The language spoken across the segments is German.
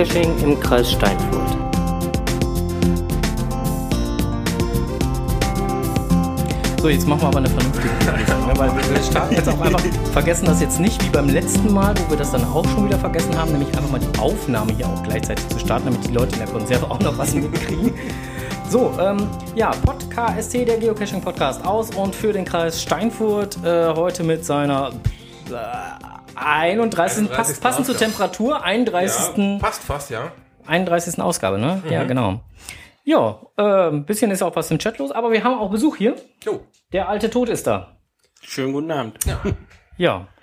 Geocaching im Kreis Steinfurt. So, jetzt machen wir aber eine vernünftige Planung, ne? weil wir starten jetzt auch einfach, vergessen das jetzt nicht wie beim letzten Mal, wo wir das dann auch schon wieder vergessen haben, nämlich einfach mal die Aufnahme hier auch gleichzeitig zu starten, damit die Leute in der Konserve auch noch was mitkriegen. So, ähm, ja, Podcast, der Geocaching Podcast aus und für den Kreis Steinfurt äh, heute mit seiner 31. 31. Pass, passend zur. Temperatur, 31. Ja, passt fast, ja. 31. Ausgabe, ne? Ja, genau. Ja, äh, ein bisschen ist auch was im Chat los, aber wir haben auch Besuch hier. Jo. Der alte Tod ist da. Schönen guten Abend. Ja.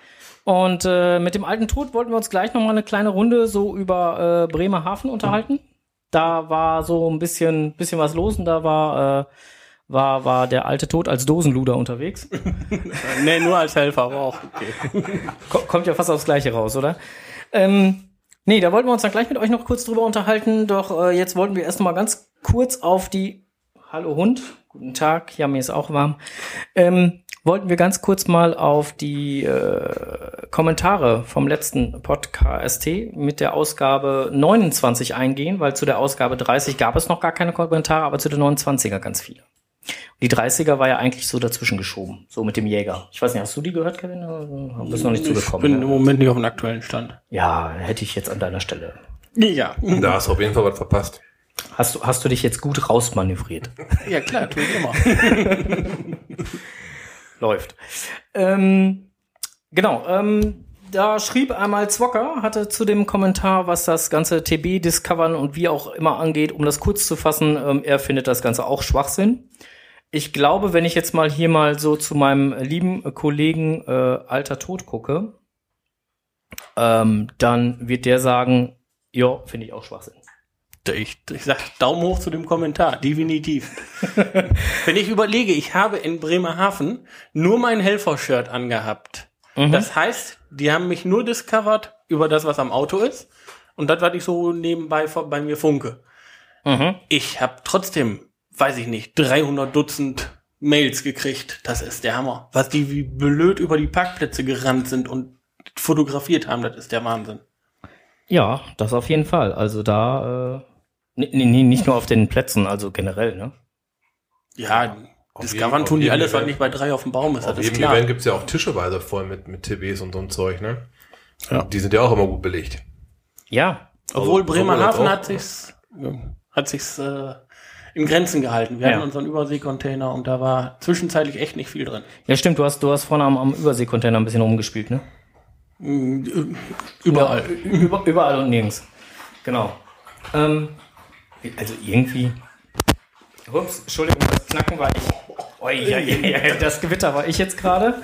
Und äh, mit dem alten Tod wollten wir uns gleich noch mal eine kleine Runde so über äh, Bremerhaven unterhalten. Da war so ein bisschen, bisschen was los und da war, äh, war, war der alte Tod als Dosenluder unterwegs. nee, nur als Helfer, aber auch okay. Ko- Kommt ja fast aufs Gleiche raus, oder? Ähm, nee, da wollten wir uns dann gleich mit euch noch kurz drüber unterhalten. Doch äh, jetzt wollten wir erst mal ganz kurz auf die Hallo Hund, guten Tag, ja, mir ist auch warm. Ähm, wollten wir ganz kurz mal auf die äh, Kommentare vom letzten Podcast mit der Ausgabe 29 eingehen, weil zu der Ausgabe 30 gab es noch gar keine Kommentare, aber zu der 29er ganz viele. Die 30er war ja eigentlich so dazwischen geschoben, so mit dem Jäger. Ich weiß nicht, hast du die gehört, Kevin? Oder Bist noch nicht Ich zugekommen. bin ne? im Moment nicht auf dem aktuellen Stand. Ja, hätte ich jetzt an deiner Stelle. Ja. Da hast du auf jeden Fall was verpasst. Hast du, hast du dich jetzt gut rausmanövriert? Ja, klar, tue ich immer. Läuft. Ähm, genau, ähm, da schrieb einmal Zwocker, hatte zu dem Kommentar, was das ganze TB-Discovern und wie auch immer angeht, um das kurz zu fassen, ähm, er findet das Ganze auch Schwachsinn. Ich glaube, wenn ich jetzt mal hier mal so zu meinem lieben Kollegen äh, Alter Tod gucke, ähm, dann wird der sagen, ja, finde ich auch Schwachsinn. Ich, ich sag Daumen hoch zu dem Kommentar, definitiv. Wenn ich überlege, ich habe in Bremerhaven nur mein Helfer-Shirt angehabt. Das heißt, die haben mich nur discovered über das, was am Auto ist und das, was ich so nebenbei bei mir funke. Mhm. Ich habe trotzdem, weiß ich nicht, 300 Dutzend Mails gekriegt. Das ist der Hammer. Was die wie blöd über die Parkplätze gerannt sind und fotografiert haben, das ist der Wahnsinn. Ja, das auf jeden Fall. Also da, äh, nee, nee, nicht nur auf den Plätzen, also generell, ne? Ja, Auf discovern tun die alles, was nicht bei drei auf dem Baum ist. Auf Das jedem klar. Event gibt's ja auch Tischeweise voll mit, mit TBs und so ein Zeug, ne? Ja. Die sind ja auch immer gut belegt. Ja, Obwohl Also, Bremerhaven hat sich's, hat sich's äh, in Grenzen gehalten. Wir Ja. hatten unseren Überseekontainer und da war zwischenzeitlich echt nicht viel drin. ja stimmt, du hast, du hast vorne am, am Überseekontainer ein bisschen rumgespielt, ne? Überall. Über, überall und nirgends. Genau. Ähm, also irgendwie. Ups, Entschuldigung, das Knacken war ich. Oh, ja, ja, ja, das Gewitter war ich jetzt gerade.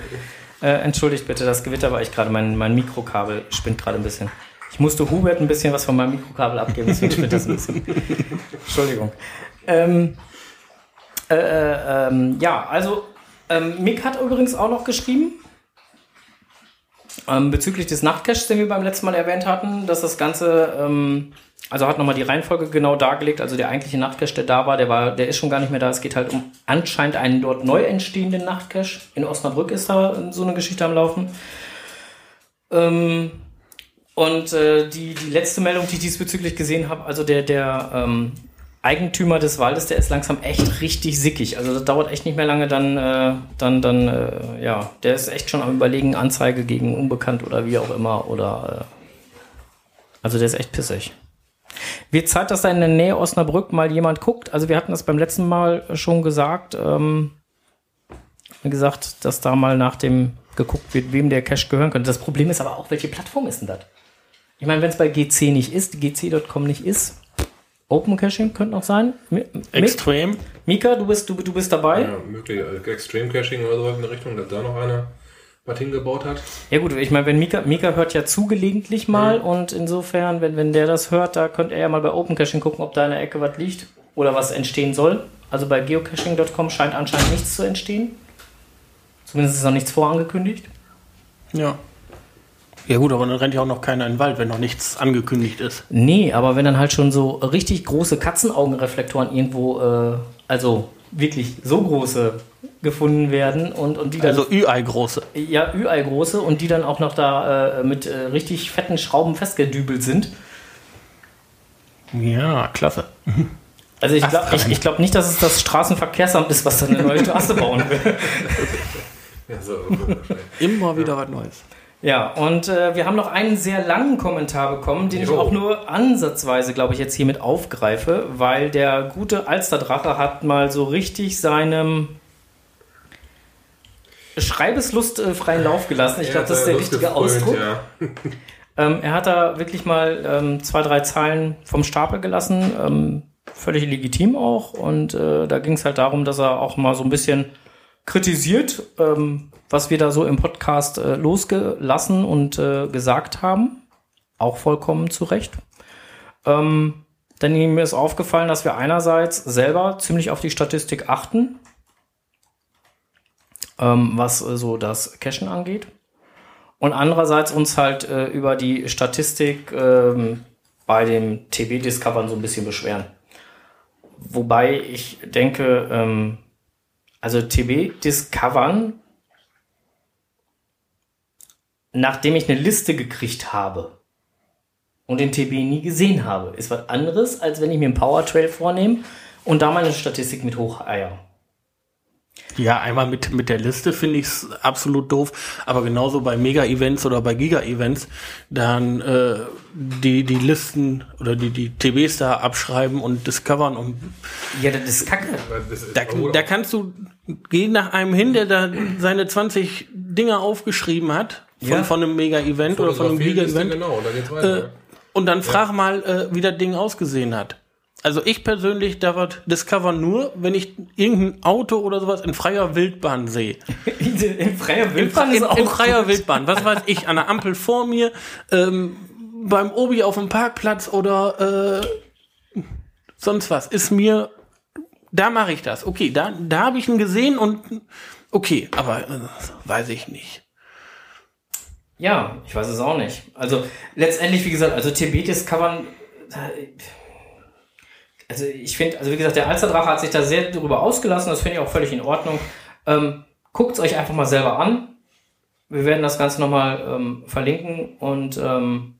Äh, entschuldigt bitte, das Gewitter war ich gerade. Mein, mein Mikrokabel spinnt gerade ein bisschen. Ich musste Hubert ein bisschen was von meinem Mikrokabel abgeben, deswegen spinnt das ein bisschen. Entschuldigung. Ähm, äh, äh, ähm, ja, also ähm, Mick hat übrigens auch noch geschrieben, ähm, bezüglich des Nachtcaches, den wir beim letzten Mal erwähnt hatten, dass das Ganze, ähm, also hat nochmal die Reihenfolge genau dargelegt, also der eigentliche Nachtcache, der da war, der war, der ist schon gar nicht mehr da. Es geht halt um anscheinend einen dort neu entstehenden Nachtcache. In Osnabrück ist da so eine Geschichte am Laufen. Und äh, die, die letzte Meldung, die ich diesbezüglich gesehen habe, also der, der Eigentümer des Waldes, der ist langsam echt richtig sickig. Also das dauert echt nicht mehr lange, dann, äh, dann, dann, äh, ja, der ist echt schon am überlegen, Anzeige gegen Unbekannt oder wie auch immer. Oder äh, also der ist echt pissig. Wird Zeit, dass da in der Nähe Osnabrück mal jemand guckt. Also wir hatten das beim letzten Mal schon gesagt, ähm, gesagt, dass da mal nach dem geguckt wird, wem der Cache gehören könnte. Das Problem ist aber auch, welche Plattform ist denn das? Ich meine, wenn es bei GC nicht ist, gc.com nicht ist, Open Caching könnte noch sein. Mi- Extrem. Mika, du bist, du, du bist dabei. Ja, möglich Extreme Caching oder so in der Richtung, dass da noch einer was hingebaut hat. Ja gut, ich meine, wenn Mika, Mika hört ja zu gelegentlich mal und insofern, wenn, wenn der das hört, da könnte er ja mal bei Open Caching gucken, ob da in der Ecke was liegt oder was entstehen soll. Also bei geocaching.com scheint anscheinend nichts zu entstehen. Zumindest ist noch nichts vorangekündigt. Ja. Ja gut, aber dann rennt ja auch noch keiner in den Wald, wenn noch nichts angekündigt ist. Nee, aber wenn dann halt schon so richtig große Katzenaugenreflektoren irgendwo, äh, also wirklich so große gefunden werden und, und die dann Also Ü-Ei-große. ja, Ü-Ei-große und die dann auch noch da äh, mit äh, richtig fetten Schrauben festgedübelt sind. Ja, klasse. Also ich glaube ich, ich glaub nicht, dass es das Straßenverkehrsamt ist, was da eine neue Straße bauen will. Ja, so. Immer wieder was Neues. Ja, und äh, wir haben noch einen sehr langen Kommentar bekommen, den ich Jo. auch nur ansatzweise, glaube ich, jetzt hiermit aufgreife, weil der gute Alsterdrache hat mal so richtig seinem Schreibeslust äh, freien Lauf gelassen. Ich glaube, das ist der Lust richtige gefrönt, Ausdruck. Ja. Ähm, er hat da wirklich mal ähm, zwei, drei Zeilen vom Stapel gelassen, ähm, völlig legitim auch. Und äh, da ging es halt darum, dass er auch mal so ein bisschen kritisiert, ähm, was wir da so im Podcast äh, losgelassen und äh, gesagt haben. Auch vollkommen zu Recht. Ähm, denn ihm ist aufgefallen, dass wir einerseits selber ziemlich auf die Statistik achten, ähm, was äh, so das Cashen angeht. Und andererseits uns halt äh, über die Statistik ähm, bei dem TB-Discovern so ein bisschen beschweren. Wobei ich denke, also TB-Discovern, nachdem ich eine Liste gekriegt habe und den TB nie gesehen habe, ist was anderes, als wenn ich mir einen Power Trail vornehme und da meine Statistik mit hocheier. Ja, einmal mit, mit der Liste finde ich es absolut doof, aber genauso bei Mega-Events oder bei Giga-Events dann äh, die, die Listen oder die, die TBs da abschreiben und discovern und Ja, das ist kacke. Da, da kannst du gehen nach einem hin, der da seine 20 Dinger aufgeschrieben hat von, Ja. von einem Mega-Event oder von einem Giga-Event Genau, da geht's weiter. äh, und dann frag mal, äh, wie das Ding ausgesehen hat. Also ich persönlich discovern nur, wenn ich irgendein Auto oder sowas in freier Wildbahn sehe. In freier In, Wildbahn in, ist auch in freier gut. Wildbahn. Was weiß ich, an der Ampel vor mir, ähm, beim Obi auf dem Parkplatz oder äh, sonst was. Ist mir, da mache ich das. Okay, da, da habe ich ihn gesehen und okay, aber äh, weiß ich nicht. Ja, ich weiß es auch nicht. Also letztendlich, wie gesagt, also TB-Discovern, äh, also ich finde, also wie gesagt, der Alsterdrache hat sich da sehr darüber ausgelassen, das finde ich auch völlig in Ordnung. Ähm, Guckt es euch einfach mal selber an. Wir werden das Ganze nochmal ähm, verlinken und ähm,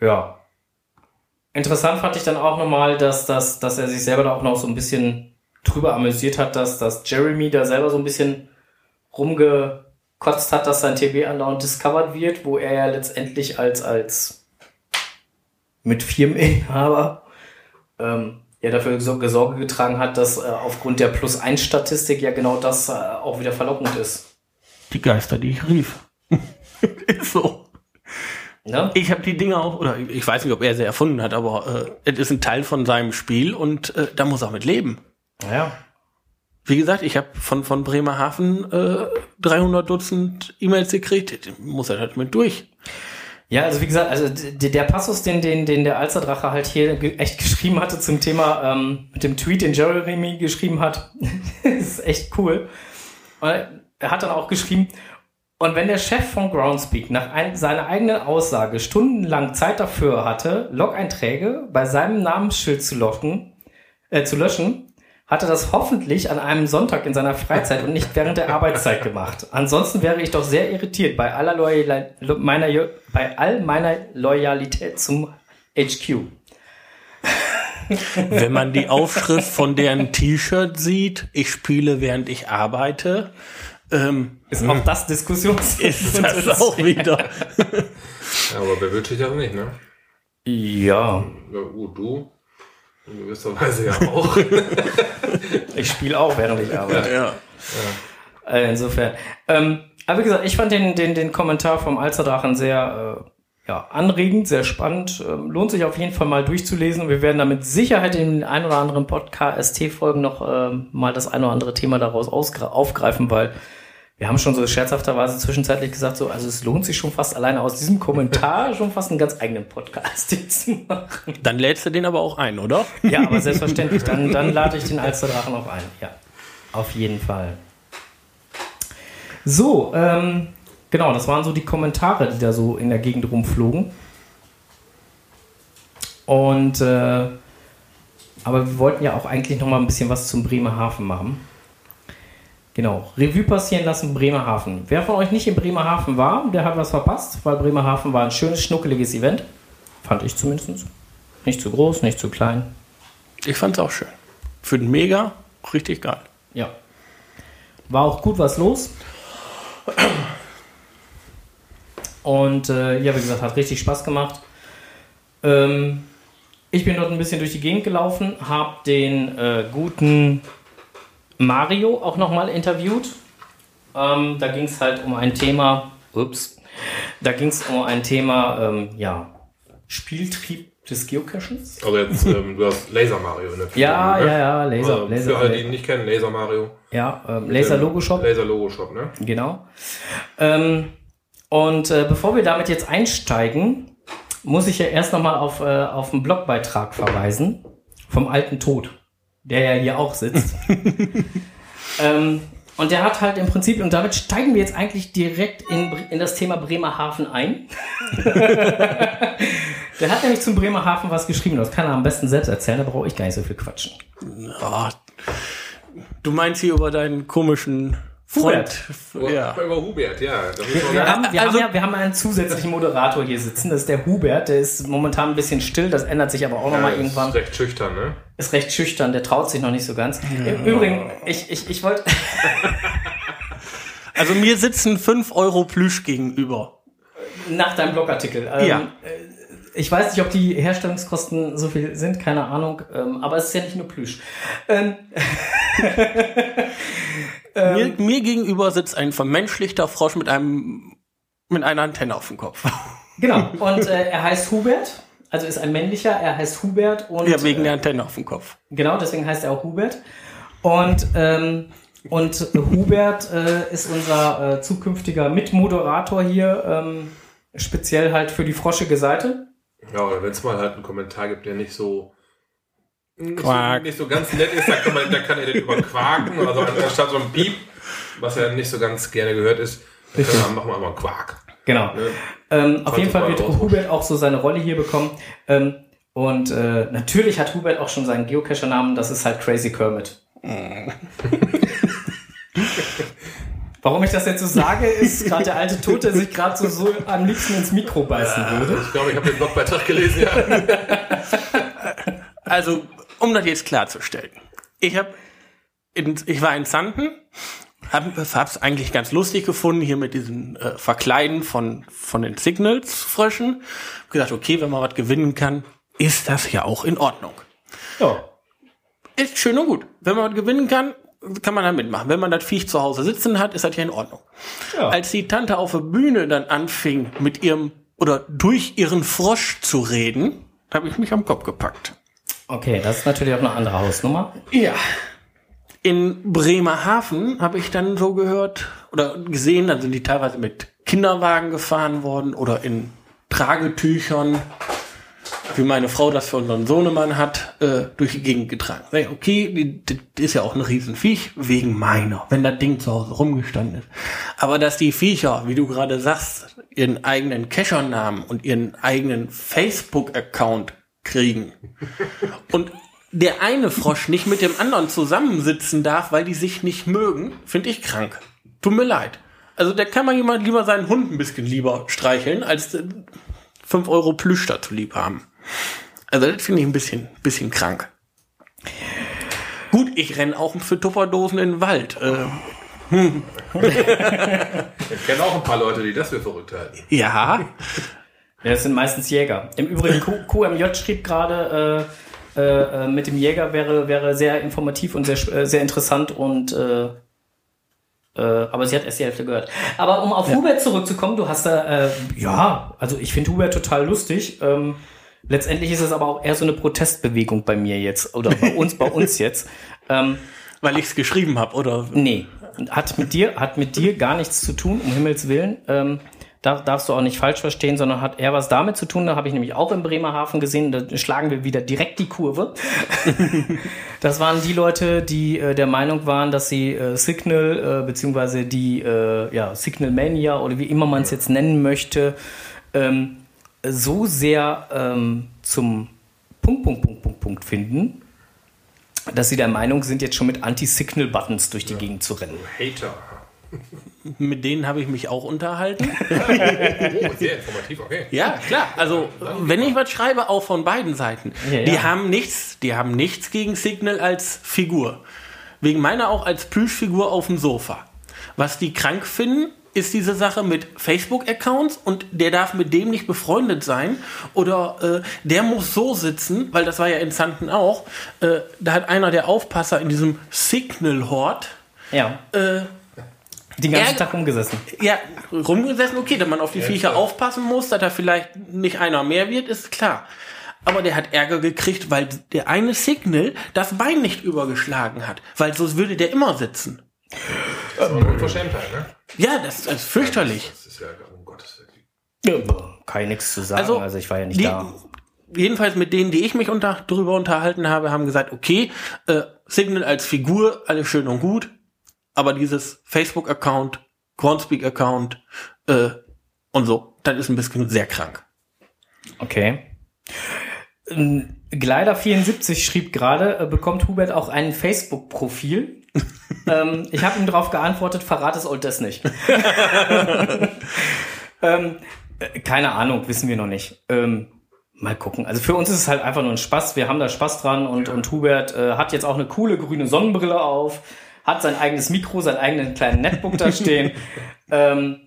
ja. Interessant fand ich dann auch nochmal, dass, dass, dass er sich selber da auch noch so ein bisschen drüber amüsiert hat, dass, dass Jeremy da selber so ein bisschen rumgekotzt hat, dass sein TB andauernd discovered wird, wo er ja letztendlich als, als mit Firmeninhaber ähm, ja dafür so- Sorge getragen hat, dass äh, aufgrund der Plus-1-Statistik ja genau das äh, auch wieder verlockend ist. Die Geister, die ich rief. ist so. Ne? Ich habe die Dinger auch, oder ich weiß nicht, ob er sie erfunden hat, aber äh, es ist ein Teil von seinem Spiel und äh, da muss er mit leben. Ja. Wie gesagt, ich habe von, von Bremerhaven äh, 300 Dutzend E-Mails gekriegt, muss er halt mit durch. Ja, also wie gesagt, also der Passus, den, den, den der Alsterdrache halt hier echt geschrieben hatte zum Thema ähm, mit dem Tweet, den Jeremy geschrieben hat, ist echt cool. Und er hat dann auch geschrieben, und wenn der Chef von Groundspeak nach ein, seiner eigenen Aussage stundenlang Zeit dafür hatte, Log-Einträge bei seinem Namensschild zu, locken, äh, zu löschen, hat er das hoffentlich an einem Sonntag in seiner Freizeit und nicht während der Arbeitszeit gemacht. Ansonsten wäre ich doch sehr irritiert bei aller Loyal Lo- meiner, bei all meiner Loyalität zum HQ. Wenn man die Aufschrift von deren T-Shirt sieht, ich spiele während ich arbeite, ähm, Ist auch das Diskussions ist das auch wieder. Ja, aber wer will sich das nicht, ne? Ja, Ja, gut, du. In gewisser Weise ja auch. ich spiele auch, während ich arbeite. Ja. Äh, insofern. Ähm, aber wie gesagt, ich fand den, den, den Kommentar vom Alsterdrachen sehr äh, ja, anregend, sehr spannend. Ähm, lohnt sich auf jeden Fall mal durchzulesen. Wir werden da mit Sicherheit in den ein oder anderen Podcast-Folgen noch ähm, mal das ein oder andere Thema daraus aufgreifen, weil wir haben schon so scherzhafterweise zwischenzeitlich gesagt, so, also es lohnt sich schon fast alleine aus diesem Kommentar schon fast einen ganz eigenen Podcast hier zu machen. Dann lädst du den aber auch ein, oder? Ja, aber selbstverständlich. Dann, dann lade ich den Alsterdrachen auch ein. Ja, auf jeden Fall. So, ähm, genau, das waren so die Kommentare, die da so in der Gegend rumflogen. Und äh, aber wir wollten ja auch eigentlich noch mal ein bisschen was zum Bremerhaven machen. Genau, Revue passieren lassen, Bremerhaven. Wer von euch nicht in Bremerhaven war, der hat was verpasst, weil Bremerhaven war ein schönes, schnuckeliges Event. Fand ich zumindest. Nicht zu groß, nicht zu klein. Ich fand's auch schön. Für den Mega richtig geil. Ja. War auch gut was los. Und äh, ja, wie gesagt, hat richtig Spaß gemacht. Ähm, ich bin dort ein bisschen durch die Gegend gelaufen, habe den äh, guten Mario auch nochmal interviewt. Ähm, da ging es halt um ein Thema, ups, da ging es um ein Thema, ähm, ja, Spieltrieb des Geocachens. Also jetzt, ähm, du hast Laser Mario in der Ja, ne? ja, ja, Laser, Also Laser, für alle, die ihn nicht kennen, Laser Mario. ja, ähm, Laser Logo Shop. Laser Logo Shop, ne? Genau. Ähm, und äh, bevor wir damit jetzt einsteigen, muss ich ja erst nochmal auf, äh, auf einen Blogbeitrag verweisen vom alten Tod, der ja hier auch sitzt. ähm, und der hat halt im Prinzip, und damit steigen wir jetzt eigentlich direkt in, in das Thema Bremerhaven ein. der hat nämlich zum Bremerhaven was geschrieben, das kann er am besten selbst erzählen, da brauche ich gar nicht so viel quatschen. Ah, du meinst hier über deinen komischen Freund. Ja. Über Hubert, ja. Wir sagen, haben, wir, Also- haben ja, wir haben einen zusätzlichen Moderator hier sitzen, das ist der Hubert, der ist momentan ein bisschen still, das ändert sich aber auch ja, nochmal ist irgendwann. recht schüchtern, ne? Ist recht schüchtern, der traut sich noch nicht so ganz. Im Übrigen, ich, ich, ich wollte. Also mir sitzen 5 Euro Plüsch gegenüber. Nach deinem Blogartikel. Ähm, Ja. Äh, Ich weiß nicht, ob die Herstellungskosten so viel sind, keine Ahnung, ähm, aber es ist ja nicht nur Plüsch. Ähm, mir, mir gegenüber sitzt ein vermenschlichter Frosch mit einem mit einer Antenne auf dem Kopf. genau, und äh, er heißt Hubert, also ist ein männlicher, er heißt Hubert und. Ja, wegen äh, der Antenne auf dem Kopf. Genau, deswegen heißt er auch Hubert. Und, ähm, und Hubert äh, ist unser äh, zukünftiger Mitmoderator hier, ähm, speziell halt für die froschige Seite. Ja, oder wenn es mal halt einen Kommentar gibt, der nicht so nicht, so nicht so ganz nett ist, da kann, man, da kann er den überquaken. Also anstatt so ein Piep, was ja nicht so ganz gerne gehört ist, dann man, machen wir mal einen Quark. Genau. Ne? Ähm, auf jeden Fall wird raus. Hubert auch so seine Rolle hier bekommen. Ähm, und äh, natürlich hat Hubert auch schon seinen Geocacher-Namen, das ist halt Crazy Kermit. Warum ich das jetzt so sage, ist gerade der alte Tod, der sich gerade so, so am liebsten ins Mikro beißen würde. Ich glaube, ich habe den Blogbeitrag gelesen, ja. Also, um das jetzt klarzustellen. Ich habe ich war in Zanten, hab, hab's eigentlich ganz lustig gefunden, hier mit diesen äh, Verkleiden von, von den Signals-Fröschen. Hab gesagt, okay, wenn man was gewinnen kann, ist das ja auch in Ordnung. Ja. Ist schön und gut. Wenn man was gewinnen kann, kann man da mitmachen. Wenn man das Viech zu Hause sitzen hat, ist das ja in Ordnung. Ja. Als die Tante auf der Bühne dann anfing, mit ihrem oder durch ihren Frosch zu reden, habe ich mich am Kopf gepackt. Okay, das ist natürlich auch eine andere Hausnummer. Ja. In Bremerhaven habe ich dann so gehört oder gesehen, dann sind die teilweise mit Kinderwagen gefahren worden oder in Tragetüchern, wie meine Frau das für unseren Sohnemann hat, äh, durch die Gegend getragen. Sag ich, Okay, die, die, die ist ja auch ein Riesenviech, wegen meiner, wenn das Ding zu Hause rumgestanden ist. Aber dass die Viecher, wie du gerade sagst, ihren eigenen Cacher-Namen und ihren eigenen Facebook-Account kriegen und der eine Frosch nicht mit dem anderen zusammensitzen darf, weil die sich nicht mögen, finde ich krank. Tut mir leid. Also da kann man jemand lieber seinen Hund ein bisschen lieber streicheln, als äh, 5 Euro Plüsch dazu lieb haben. Also das finde ich ein bisschen, bisschen krank. Gut, ich renn auch für Tupperdosen in den Wald. Äh, Ich kenne auch ein paar Leute, die das für verrückt halten. ja, Ja, das sind meistens Jäger. Im Übrigen, Q QMJ schrieb gerade, äh, äh, äh, mit dem Jäger wäre, wäre sehr informativ und sehr, äh, sehr interessant und äh, äh, aber sie hat erst die Hälfte gehört. Aber um auf Hubert zurückzukommen, du hast da, äh, ja, also ich finde Hubert total lustig. Ähm, letztendlich ist es aber auch eher so eine Protestbewegung bei mir jetzt oder bei uns, bei uns jetzt. Ähm, weil ich es geschrieben habe, oder? Nee, hat mit dir, hat mit dir gar nichts zu tun, um Himmels Willen. Ähm, da darfst du auch nicht falsch verstehen, sondern hat eher was damit zu tun. Da habe ich nämlich auch in Bremerhaven gesehen. Da schlagen wir wieder direkt die Kurve. das waren die Leute, die äh, der Meinung waren, dass sie äh, Signal äh, beziehungsweise die äh, ja, Signal Mania oder wie immer man es jetzt nennen möchte, ähm, so sehr ähm, zum Punkt, Punkt, Punkt, Punkt, Punkt finden, dass sie der Meinung sind, jetzt schon mit Anti-Signal-Buttons durch die Gegend zu rennen. Hater. Mit denen habe ich mich auch unterhalten. Oh, sehr informativ, okay. Ja, klar. Also, wenn ich was schreibe, auch von beiden Seiten. Ja, ja. Die haben nichts, die haben nichts gegen Signal als Figur. Wegen meiner auch als Plüschfigur auf dem Sofa. Was die krank finden, ist diese Sache mit Facebook-Accounts und der darf mit dem nicht befreundet sein oder äh, der muss so sitzen, weil das war ja in Zanten auch. Äh, da hat einer der Aufpasser in diesem Signal-Hort Ja. äh, Den ganzen Ärger- Tag rumgesessen. ja, rumgesessen, okay, dass man auf die Viecher klar. aufpassen muss, dass da vielleicht nicht einer mehr wird, ist klar. Aber der hat Ärger gekriegt, weil der eine Signal das Bein nicht übergeschlagen hat. Weil sonst würde der immer sitzen. Das ist eine Unverschämtheit, ne? Ja, das ist fürchterlich. Das ist ja, um Gottes Willen. Ja, kann ich nichts zu sagen. Also, Also, ich war ja nicht die, da. Jedenfalls mit denen, die ich mich unter, drüber unterhalten habe, haben gesagt, okay, äh, Signal als Figur, alles schön und gut, aber dieses Facebook-Account, Groundspeak-Account äh, und so, das ist ein bisschen sehr krank. Okay. Ähm, Gleider74 schrieb gerade, äh, bekommt Hubert auch ein Facebook-Profil? ähm, ich habe ihm darauf geantwortet, verrat es Old das nicht. ähm, äh, keine Ahnung, wissen wir noch nicht. Ähm, mal gucken. Also für uns ist es halt einfach nur ein Spaß. Wir haben da Spaß dran und, und Hubert äh, hat jetzt auch eine coole grüne Sonnenbrille auf, hat sein eigenes Mikro, seinen eigenen kleinen Netbook da stehen. ähm,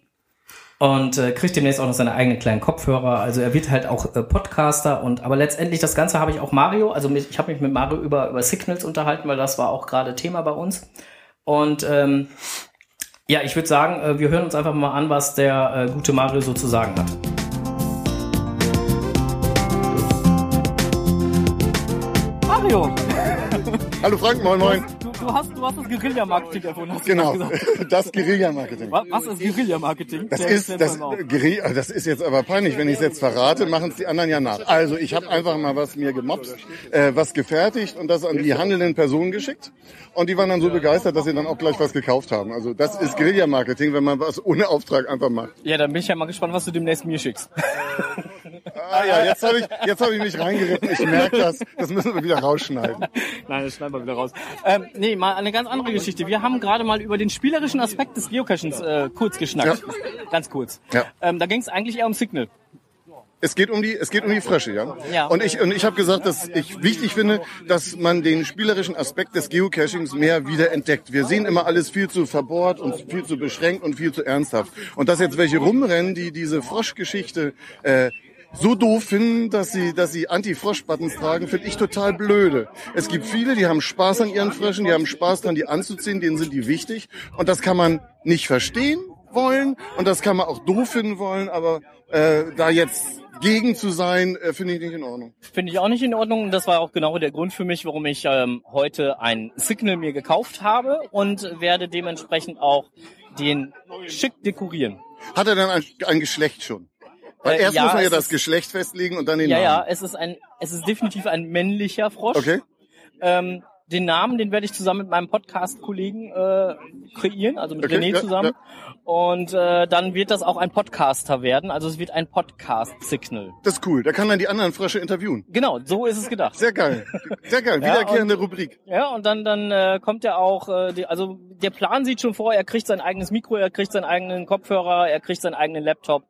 und äh, kriegt demnächst auch noch seine eigenen kleinen Kopfhörer. Also er wird halt auch äh, Podcaster und aber letztendlich das Ganze habe ich auch Mario. Also mich, ich habe mich mit Mario über über Signals unterhalten, weil das war auch gerade Thema bei uns. Und ähm, ja, ich würde sagen, äh, wir hören uns einfach mal an, was der äh, gute Mario so zu sagen hat. Mario, Hallo Frank, moin moin. Du, hast, du hast das Guerilla-Marketing erfunden. Hast du Genau, das Guerilla-Marketing. Was, was ist Guerilla-Marketing? Das ist das. Guerilla, das ist jetzt aber peinlich, wenn ich es jetzt verrate, machen es die anderen ja nach. Also ich habe einfach mal was mir gemobst, äh, was gefertigt und das an die handelnden Personen geschickt. Und die waren dann so begeistert, dass sie dann auch gleich was gekauft haben. Also das ist Guerilla-Marketing, wenn man was ohne Auftrag einfach macht. Ja, dann bin ich ja mal gespannt, was du demnächst mir schickst. Ah ja, jetzt habe ich, jetzt hab ich mich reingeritten. Ich merke das. Das müssen wir wieder rausschneiden. Nein, das schneiden wir wieder raus. Ähm, nee, mal eine ganz andere Geschichte. Wir haben gerade mal über den spielerischen Aspekt des Geocachings äh, kurz geschnackt. Ganz kurz. Ja. Ähm, da ging es eigentlich eher um Signal. Es geht um die, es geht um die Frösche, ja. Ja. Und ich, und ich habe gesagt, dass ich wichtig finde, dass man den spielerischen Aspekt des Geocachings mehr wieder entdeckt. Wir sehen immer alles viel zu verbohrt und viel zu beschränkt und viel zu ernsthaft. Und dass jetzt welche rumrennen, die diese Froschgeschichte äh, so doof finden, dass sie, dass sie Anti-Frosch-Buttons tragen, finde ich total blöde. Es gibt viele, die haben Spaß an ihren Fröschen, die haben Spaß dran, die anzuziehen, denen sind die wichtig. Und das kann man nicht verstehen wollen und das kann man auch doof finden wollen, aber äh, da jetzt gegen zu sein, äh, finde ich nicht in Ordnung. Finde ich auch nicht in Ordnung. Und das war auch genau der Grund für mich, warum ich ähm, heute ein Signal mir gekauft habe und werde dementsprechend auch den schick dekorieren. Hat er dann ein, ein Geschlecht schon? Weil Äh, erst ja, muss man ja das ist- Geschlecht festlegen und dann den Ja, ja, Namen. es ist ein, es ist definitiv ein männlicher Frosch. Okay. Ähm, den Namen, den werde ich zusammen mit meinem Podcast-Kollegen äh, kreieren, also mit Okay, René ja, zusammen. Und äh, dann wird das auch ein Podcaster werden. Also es wird ein Podcast-Signal. Das ist cool. Da kann dann die anderen Frösche interviewen. Genau, so ist es gedacht. Sehr geil. Sehr geil. Ja, Wiederkehrende Rubrik. Ja, und dann dann äh, kommt er auch, äh, die, also der Plan sieht schon vor, er kriegt sein eigenes Mikro, er kriegt seinen eigenen Kopfhörer, er kriegt seinen eigenen Laptop.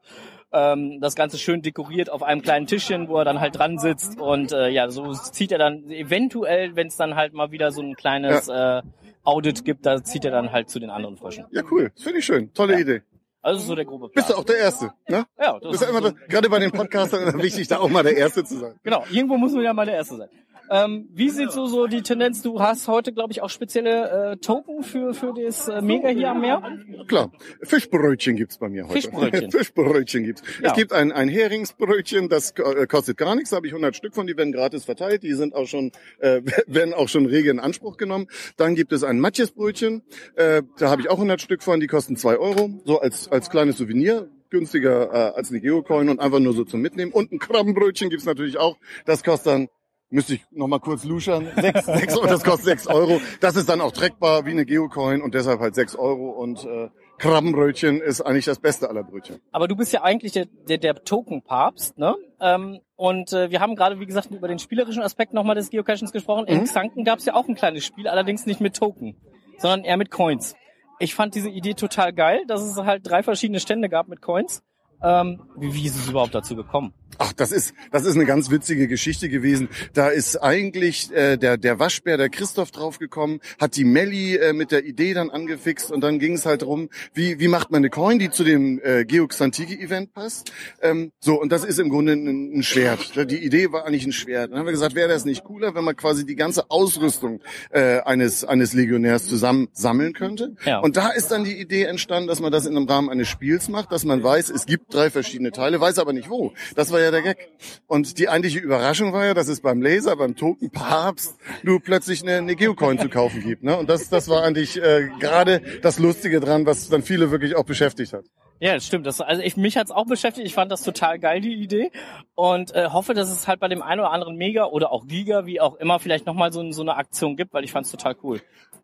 Ähm, das Ganze schön dekoriert auf einem kleinen Tischchen, wo er dann halt dran sitzt. Und äh, ja, so zieht er dann eventuell, wenn es dann halt mal wieder so ein kleines äh, Audit gibt, da zieht er dann halt zu den anderen Fröschen. Ja, cool. Das finde ich schön. Tolle Idee. Also so der grobe Plan. Bist du auch der Erste, ne? Ja, Du bist ja immer, da- gerade bei den Podcastern wichtig, da auch mal der Erste zu sein. Genau, irgendwo muss man ja mal der Erste sein. Ähm, wie sieht so, so die Tendenz? Du hast heute, glaube ich, auch spezielle äh, Token für, für das äh, Mega hier am Meer. Klar. Fischbrötchen gibt's bei mir heute. Fischbrötchen. Fischbrötchen gibt's. Ja. Es gibt ein, ein Heringsbrötchen, das äh, kostet gar nichts, da habe ich 100 Stück von, die werden gratis verteilt, die sind auch schon, äh, werden auch schon rege in Anspruch genommen. Dann gibt es ein Matjesbrötchen, äh, da habe ich auch 100 Stück von, die kosten 2 Euro, so als, als kleines Souvenir günstiger äh, als eine Geocoin und einfach nur so zum Mitnehmen. Und ein Krabbenbrötchen gibt's natürlich auch. Das kostet dann Müsste ich noch mal kurz luschern. Sechs, sechs, Euro, das kostet sechs Euro. Das ist dann auch trackbar wie eine Geocoin und deshalb halt sechs Euro. Und äh, Krabbenbrötchen ist eigentlich das beste aller Brötchen. Aber du bist ja eigentlich der, der, der Token-Papst, ne? Ähm, und äh, wir haben gerade, wie gesagt, über den spielerischen Aspekt nochmal des Geocachings gesprochen. In Xanken gab es ja auch ein kleines Spiel, allerdings nicht mit Token, sondern eher mit Coins. Ich fand diese Idee total geil, dass es halt drei verschiedene Stände gab mit Coins. Ähm, wie, wie ist es überhaupt dazu gekommen? Ach, das ist das ist eine ganz witzige Geschichte gewesen. Da ist eigentlich äh, der der Waschbär, der Christoph draufgekommen, hat die Melli äh, mit der Idee dann angefixt und dann ging es halt darum, wie wie macht man eine Coin, die zu dem äh, Geoxantiki Event passt. Ähm, so und das ist im Grunde ein, ein Schwert. Die Idee war eigentlich ein Schwert. Dann haben wir gesagt, wäre das nicht cooler, wenn man quasi die ganze Ausrüstung äh, eines eines Legionärs zusammen sammeln könnte? Ja. Und da ist dann die Idee entstanden, dass man das in einem Rahmen eines Spiels macht, dass man weiß, es gibt drei verschiedene Teile, weiß aber nicht wo. Das war ja der Gag. Und die eigentliche Überraschung war ja, dass es beim Laser, beim Token Papst, du plötzlich eine, eine Geocoin zu kaufen gibt. Ne? Und das, das war eigentlich äh, gerade das Lustige dran, was dann viele wirklich auch beschäftigt hat. Ja, das stimmt. Das, also ich, mich hat's auch beschäftigt. Ich fand das total geil, die Idee. Und äh, hoffe, dass es halt bei dem einen oder anderen Mega oder auch Giga, wie auch immer, vielleicht nochmal so, so eine Aktion gibt, weil ich fand's total cool.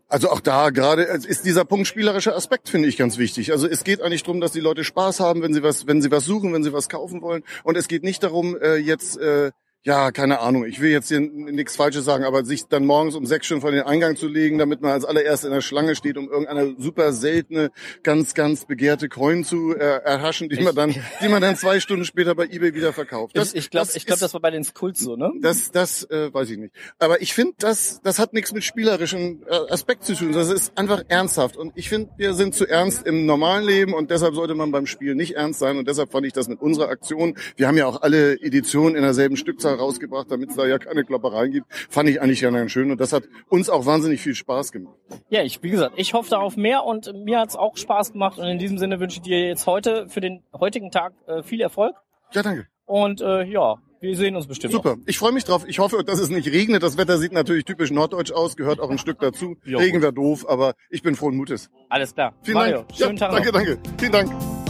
Also auch da gerade ist dieser Punkt spielerischer Aspekt, finde ich ganz wichtig. Also es geht eigentlich darum, dass die Leute Spaß haben, wenn sie was, wenn sie was suchen, wenn sie was kaufen wollen. Und es geht nicht darum, äh, jetzt äh, ja, keine Ahnung, ich will jetzt hier nichts Falsches sagen, aber sich dann morgens um sechs schon vor den Eingang zu legen, damit man als allererst in der Schlange steht, um irgendeine super seltene, ganz, ganz begehrte Coin zu äh, erhaschen, die man dann, die man dann zwei Stunden später bei eBay wieder verkauft. Das, ich glaube, das ich glaub, ist- das war bei den Skulls so, ne? das, das äh, weiß ich nicht. Aber ich finde, das, das hat nichts mit spielerischen äh, Aspekt zu tun. Das ist einfach ernsthaft. Und ich finde, wir sind zu ernst im normalen Leben und deshalb sollte man beim Spiel nicht ernst sein. Und deshalb fand ich das mit unserer Aktion. Wir haben ja auch alle Editionen in derselben Stückzahl rausgebracht, damit es da ja keine Kloppereien gibt. Fand ich eigentlich ganz schön. Und das hat uns auch wahnsinnig viel Spaß gemacht. Ja, ich, wie gesagt, ich hoffe darauf mehr und mir hat's auch Spaß gemacht. Und in diesem Sinne wünsche ich dir jetzt heute für den heutigen Tag äh, viel Erfolg. Ja, danke. Und äh, ja, wir sehen uns bestimmt. Super. Ich freue mich drauf. Ich hoffe, dass es nicht regnet. Das Wetter sieht natürlich typisch norddeutsch aus, gehört auch ein Stück dazu. Regen wäre doof, aber ich bin frohen Mutes. Noch. Alles klar. Vielen Mario, Dank. schönen ja, Tag danke, noch. danke. Vielen Dank.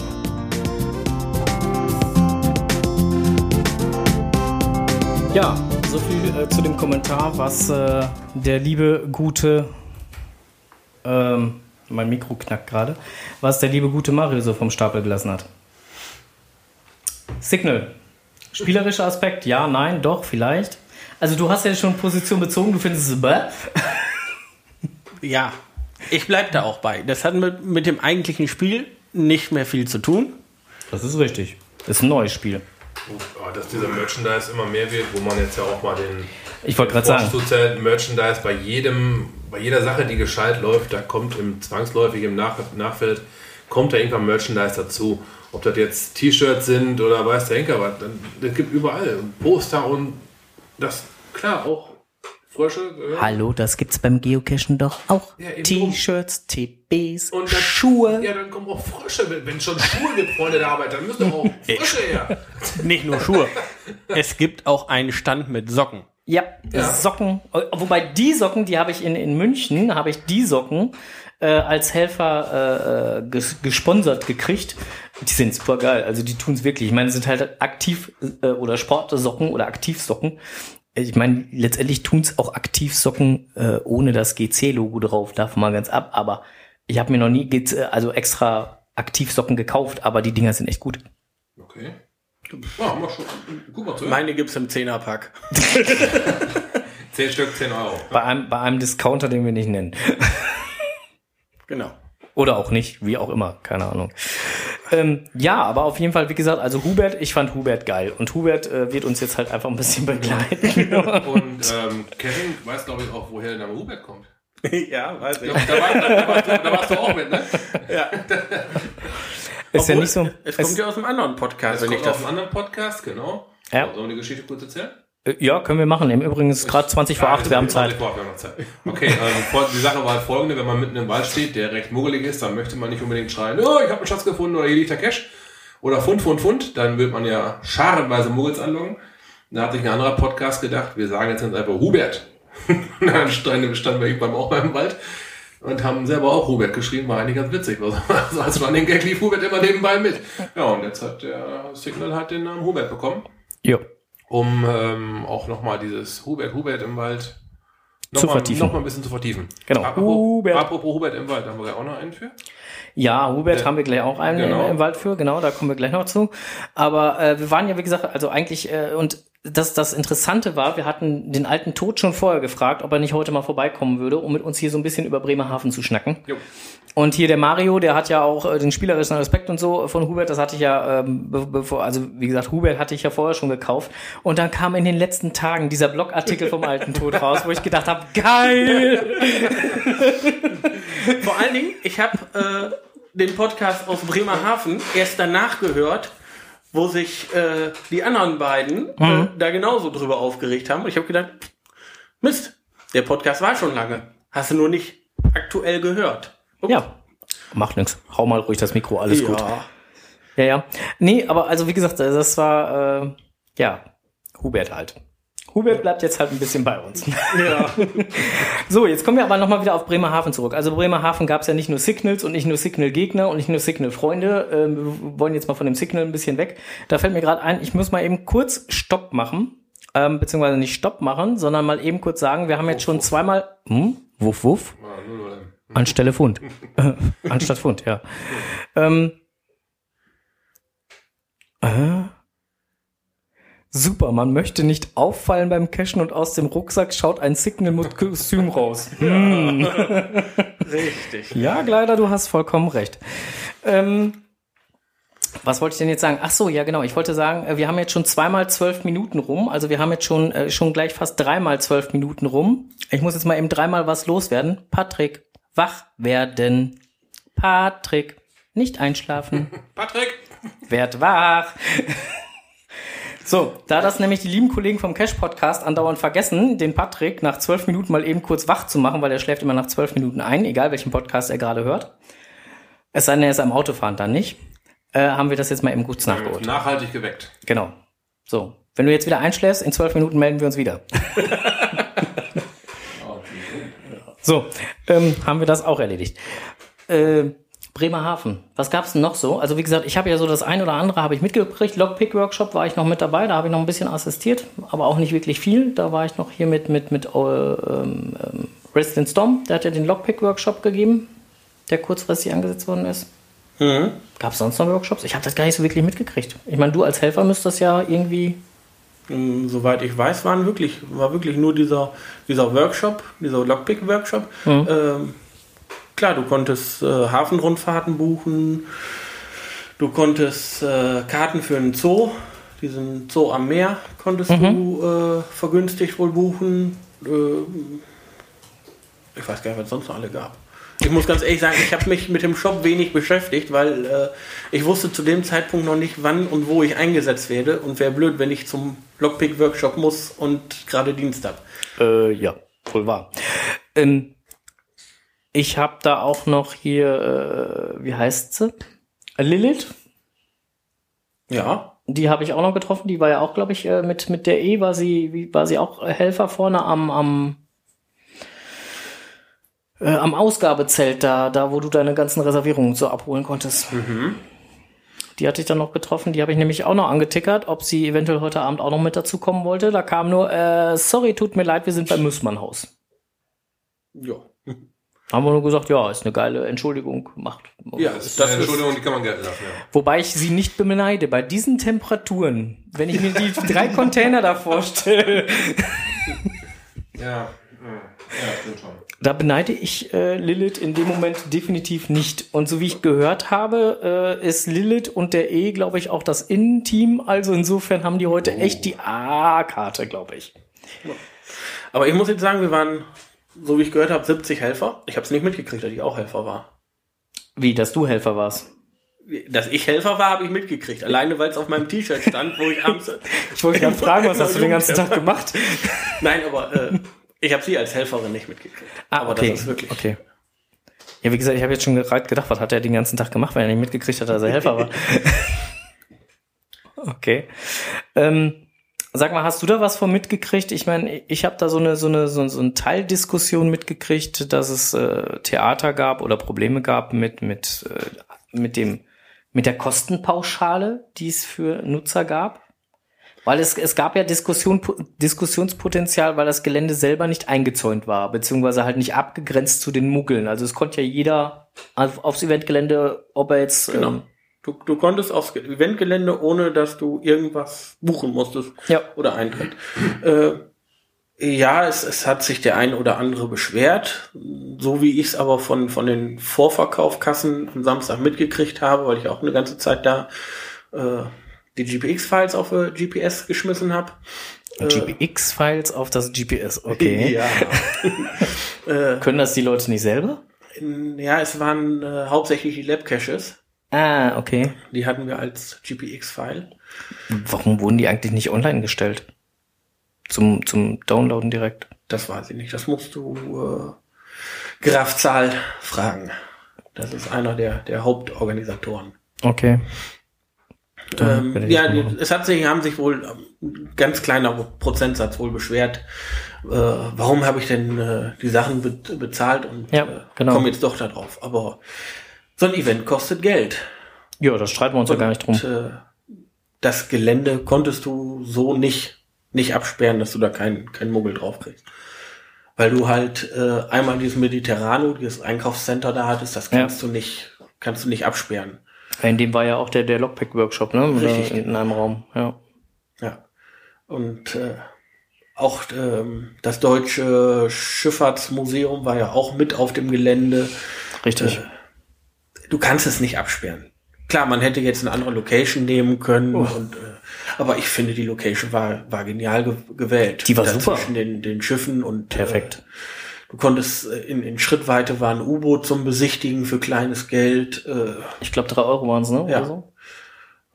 Ja, so viel äh, zu dem Kommentar, was äh, der liebe gute, ähm, mein Mikro knackt gerade, was der liebe gute Mario so vom Stapel gelassen hat. Signal. Spielerischer Aspekt, ja, nein, doch, vielleicht. Also du hast ja schon Position bezogen, du findest es bäh. Ja, ich bleib da auch bei. Das hat mit, mit dem eigentlichen Spiel nicht mehr viel zu tun. Das ist richtig. Das ist ein neues Spiel. Oh, dass dieser Merchandise immer mehr wird, wo man jetzt ja auch mal den Ich wollte gerade sagen, Vorzuzählt Merchandise bei jedem, bei jeder Sache, die gescheit läuft, da kommt im zwangsläufig im Nach Nachfeld kommt da irgendwann Merchandise dazu. Ob das jetzt T-Shirts sind oder weiß der Henker, was, das gibt überall Poster und das klar auch Frösche. äh, hallo, das gibt's beim Geocachen doch auch. Ja, T-Shirts, TBs, Und dann, Schuhe. Ja, dann kommen auch Frösche. Wenn wenn es schon Schuhe gibt, Freunde der Arbeit, dann müssen doch auch Frösche her. Nicht nur Schuhe. es gibt auch einen Stand mit Socken. Ja, Ja. Socken. Äh, Wobei die Socken, die habe ich in, in München, habe ich die Socken äh, als Helfer äh, ges gesponsert gekriegt. Die sind super geil. Also die tun's wirklich. Ich meine, es sind halt aktiv äh, oder Sportsocken oder Aktivsocken. Ich meine, letztendlich tun's auch Aktivsocken äh, ohne das GC-Logo drauf, davon mal ganz ab. Aber ich habe mir noch nie GC, also extra Aktivsocken gekauft, aber die Dinger sind echt gut. Okay. Ja, mach schon. Guck mal zu. Meine gibt's im Zehnerpack. 10 Stück, 10 Euro. Bei einem, bei einem Discounter, den wir nicht nennen. Genau. Oder auch nicht, wie auch immer, keine Ahnung. Ähm, ja, aber auf jeden Fall, wie gesagt, also Hubert, ich fand Hubert geil. Und Hubert äh, wird uns jetzt halt einfach ein bisschen begleiten. Und ähm, Kevin weiß, glaube ich, auch, woher der Name Hubert kommt. ja, weiß ich. Da, da, war, da, warst, du, da warst du auch mit, ne? Ist ja nicht so. Es kommt ja aus einem anderen Podcast, ich kommt aus einem anderen Podcast, genau. Ja. Sollen wir die Geschichte kurz erzählen? Äh, ja, können wir machen. Im Übrigen ist gerade 20 vor 8, wir haben Zeit. 20 vor acht, wir haben noch Zeit. Okay, ähm, vor- die Sache war halt folgende, wenn man mitten im Wald steht, der recht muggelig ist, dann möchte man nicht unbedingt schreien, oh, ich habe einen Schatz gefunden oder hier liegt der Cash. Oder Fund, Fund, Fund. Dann wird man ja scharenweise Muggels anlocken. Da hat sich ein anderer Podcast gedacht, wir sagen jetzt ganz einfach Hubert. Und dann standen, standen wir irgendwann auch beim Wald und haben selber auch Hubert geschrieben, war eigentlich ganz witzig. Also als Running Gag lief Hubert immer nebenbei mit. Ja, und jetzt hat der Signal halt den Namen Hubert bekommen Jo. Um ähm, auch nochmal dieses Hubert, Hubert im Wald zu Noch mal, vertiefen. noch mal ein bisschen zu vertiefen. Genau. Apropos Hubert. apropos Hubert im Wald, haben wir ja auch noch einen für. Ja, Hubert Äh, haben wir gleich auch einen genau. im, im Wald für, genau, da kommen wir gleich noch zu. Aber äh, wir waren ja, wie gesagt, also eigentlich, äh, und das, das Interessante war, wir hatten den alten Tod schon vorher gefragt, ob er nicht heute mal vorbeikommen würde, um mit uns hier so ein bisschen über Bremerhaven zu schnacken. Jo. Und hier der Mario, der hat ja auch äh, den spielerischen Respekt und so von Hubert, das hatte ich ja, ähm, be bevor, also wie gesagt, Hubert hatte ich ja vorher schon gekauft. Und dann kam in den letzten Tagen dieser Blogartikel vom alten Tod raus, wo ich gedacht habe, geil! Vor allen Dingen, ich habe äh, den Podcast aus Bremerhaven erst danach gehört, wo sich äh, die anderen beiden äh, da genauso drüber aufgeregt haben. Und ich habe gedacht, Mist, der Podcast war schon lange. Hast du nur nicht aktuell gehört. Ja, macht nix. Hau mal ruhig das Mikro, alles ja. gut. Ja, ja. Nee, aber also wie gesagt, das war, äh, ja, Hubert halt. Hubert bleibt jetzt halt ein bisschen bei uns. Ja. So, jetzt kommen wir aber nochmal wieder auf Bremerhaven zurück. Also Bremerhaven gab es ja nicht nur Signals und nicht nur Signal-Gegner und nicht nur Signal-Freunde. Ähm, wir wollen jetzt mal von dem Signal ein bisschen weg. Da fällt mir gerade ein, ich muss mal eben kurz Stopp machen. Ähm, beziehungsweise nicht Stopp machen, sondern mal eben kurz sagen, wir haben jetzt schon zweimal, hm, wuff, wuff, null. Anstelle Pfund. Äh, Anstatt Pfund, ja. Ähm, äh, super, man möchte nicht auffallen beim Cashen und aus dem Rucksack schaut ein Signal mit Kostüm raus. Hm. Richtig. Ja, Gleider, du hast vollkommen recht. Ähm, was wollte ich denn jetzt sagen? Ach so, ja genau. Ich wollte sagen, äh, wir haben jetzt schon zweimal zwölf Minuten rum. Also wir haben jetzt schon äh, schon gleich fast dreimal zwölf Minuten rum. Ich muss jetzt mal eben dreimal was loswerden. Patrick, wach werden. Patrick, nicht einschlafen. Patrick! Werd wach. So, da das nämlich die lieben Kollegen vom Cash Podcast andauernd vergessen, den Patrick nach zwölf Minuten mal eben kurz wach zu machen, weil er schläft immer nach zwölf Minuten ein, egal welchen Podcast er gerade hört. Es sei denn, er ist am Autofahren dann nicht. Äh, haben wir das jetzt mal eben kurz nachgeholt. Nachhaltig geweckt. Genau. So, wenn du jetzt wieder einschläfst, in zwölf Minuten melden wir uns wieder. So, ähm, haben wir das auch erledigt. Äh, Bremerhaven, was gab's denn noch so? Also wie gesagt, ich habe ja so das ein oder andere habe ich mitgekriegt. Lockpick-Workshop war ich noch mit dabei, da habe ich noch ein bisschen assistiert, aber auch nicht wirklich viel. Da war ich noch hier mit, mit, mit äh, ähm, ähm, Resident Storm, der hat ja den Lockpick-Workshop gegeben, der kurzfristig angesetzt worden ist. Mhm. Gab es sonst noch Workshops? Ich habe das gar nicht so wirklich mitgekriegt. Ich meine, du als Helfer müsstest ja irgendwie. Ähm, Soweit ich weiß, waren wirklich, war wirklich nur dieser, dieser Workshop, dieser Lockpick-Workshop. Ähm, klar, du konntest äh, Hafenrundfahrten buchen, du konntest äh, Karten für einen Zoo, diesen Zoo am Meer konntest du äh, vergünstigt wohl buchen. Ähm, ich weiß gar nicht, was es sonst noch alle gab. Ich muss ganz ehrlich sagen, ich habe mich mit dem Shop wenig beschäftigt, weil äh, ich wusste zu dem Zeitpunkt noch nicht, wann und wo ich eingesetzt werde. Und wäre blöd, wenn ich zum Lockpick-Workshop muss und gerade Dienst habe. Äh, ja, wohl wahr. Ähm, ich habe da auch noch hier, äh, wie heißt sie? Lilith. Ja. Die habe ich auch noch getroffen. Die war ja auch, glaube ich, äh, mit, mit der E war sie, wie, war sie auch äh, Helfer vorne am, am, äh, am Ausgabezelt da, da, wo du deine ganzen Reservierungen so abholen konntest. Die hatte ich dann noch getroffen. Die habe ich nämlich auch noch angetickert, ob sie eventuell heute Abend auch noch mit dazu kommen wollte. Da kam nur, äh, sorry, tut mir leid, wir sind beim Müssmann-Haus. Ja. Haben wir nur gesagt, ja, ist eine geile Entschuldigung, macht. Ja, Das, das ist, Entschuldigung, die kann man gelten lassen. Ja. Wobei ich sie nicht beneide. Bei diesen Temperaturen, wenn ich mir die drei Container da vorstelle, Ja, ja, ja, stimmt schon. da beneide ich äh, Lilith in dem Moment definitiv nicht. Und so wie ich gehört habe, äh, ist Lilith und der E, glaube ich, auch das Innenteam. Also insofern haben die heute echt die A-Karte, glaube ich. aber ich muss jetzt sagen, wir waren, so wie ich gehört habe, 70 Helfer. Ich habe es nicht mitgekriegt, dass ich auch Helfer war. Wie, dass du Helfer warst. Dass ich Helfer war, habe ich mitgekriegt. Alleine, weil es auf meinem T-Shirt stand, wo ich abends... Ich wollte gerade fragen, was hast du den ganzen Tag gemacht? Nein, aber äh, ich habe sie als Helferin nicht mitgekriegt. aber Ah, okay. das ist wirklich... Okay. Ja, wie gesagt, ich habe jetzt schon gerade gedacht, was hat er den ganzen Tag gemacht, wenn er nicht mitgekriegt hat, dass er Helfer war. okay. Ähm, sag mal, hast du da was von mitgekriegt? Ich meine, ich habe da so eine so eine so, so eine Teildiskussion mitgekriegt, dass es äh, Theater gab oder Probleme gab mit mit äh, mit dem mit der Kostenpauschale, die es für Nutzer gab. Weil es, es gab ja Diskussion, Diskussionspotenzial, weil das Gelände selber nicht eingezäunt war, beziehungsweise halt nicht abgegrenzt zu den Muggeln. Also es konnte ja jeder auf, aufs Eventgelände, ob er jetzt Genau. ähm, Du, du konntest aufs Eventgelände, ohne dass du irgendwas buchen musstest Ja. oder Eintritt. Äh, ja, es, es hat sich der ein oder andere beschwert, so wie ich es aber von, von den Vorverkaufkassen am Samstag mitgekriegt habe, weil ich auch eine ganze Zeit da äh, die GPX-Files auf äh, GPS geschmissen habe. GPX-Files auf das GPS. Okay. Ja. Können das die Leute nicht selber? ja, es waren äh, hauptsächlich die Lab-Caches. Ah, okay. Die hatten wir als GPX-File. Warum wurden die eigentlich nicht online gestellt? Zum, zum Downloaden direkt. Das weiß ich nicht. Das musst du äh, Graf Zahl fragen. Das ist einer der, der Hauptorganisatoren. Okay. Ähm, ja, das die, es hat sich, haben sich wohl ähm, ein ganz kleiner Prozentsatz wohl beschwert. Äh, warum habe ich denn äh, die Sachen be bezahlt und Ja, äh, genau. komme jetzt doch da drauf. Aber so ein Event kostet Geld. Ja, da streiten wir uns ja gar nicht drum. Und, äh, das Gelände konntest du so nicht, nicht absperren, dass du da keinen kein Muggel drauf kriegst. Weil du halt äh, einmal dieses Mediterrano, dieses Einkaufscenter da hattest, das kannst du nicht, kannst du nicht absperren. In dem war ja auch der, der Lockpick-Workshop, ne? Richtig, In, in einem Raum, ja. Ja. Und äh, auch ähm, das deutsche Schifffahrtsmuseum war ja auch mit auf dem Gelände. Richtig. Du kannst es nicht absperren. Klar, man hätte jetzt eine andere Location nehmen können, und, äh, aber ich finde, die Location war, war genial ge gewählt. Die war super. Zwischen den, den Schiffen und Perfekt. Äh, du konntest äh, in, in Schrittweite war ein U-Boot zum Besichtigen für kleines Geld. Äh, Ich glaube, drei Euro waren es, ne? Ja. Oder so?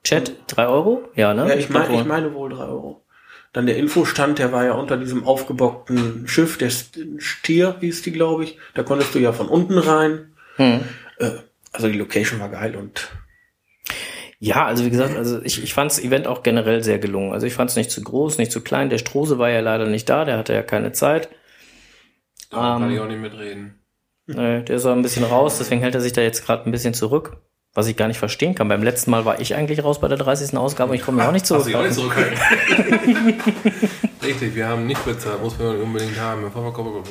Chat, drei Euro? Ja, ne? ja, ich, glaub mein, ich meine wohl drei Euro. Dann der Infostand, der war ja unter diesem aufgebockten Schiff, der St- Stier hieß die, glaube ich. Da konntest du ja von unten rein. Hm. Äh, also die Location war geil und Ja, also wie gesagt, also ich, ich fand das Event auch generell sehr gelungen. Also ich fand es nicht zu groß, nicht zu klein. Der Strose war ja leider nicht da, der hatte ja keine Zeit. Da kann Ähm. ich auch nicht mitreden. Äh, der ist auch ein bisschen raus, deswegen hält er sich da jetzt gerade ein bisschen zurück. Was ich gar nicht verstehen kann. Beim letzten Mal war ich eigentlich raus bei der 30. Ausgabe und ich komme auch nicht Hast zurück. du dich auch nicht zurückhalten. Richtig, wir haben nicht bezahlt, muss man unbedingt haben. Vorverkauf-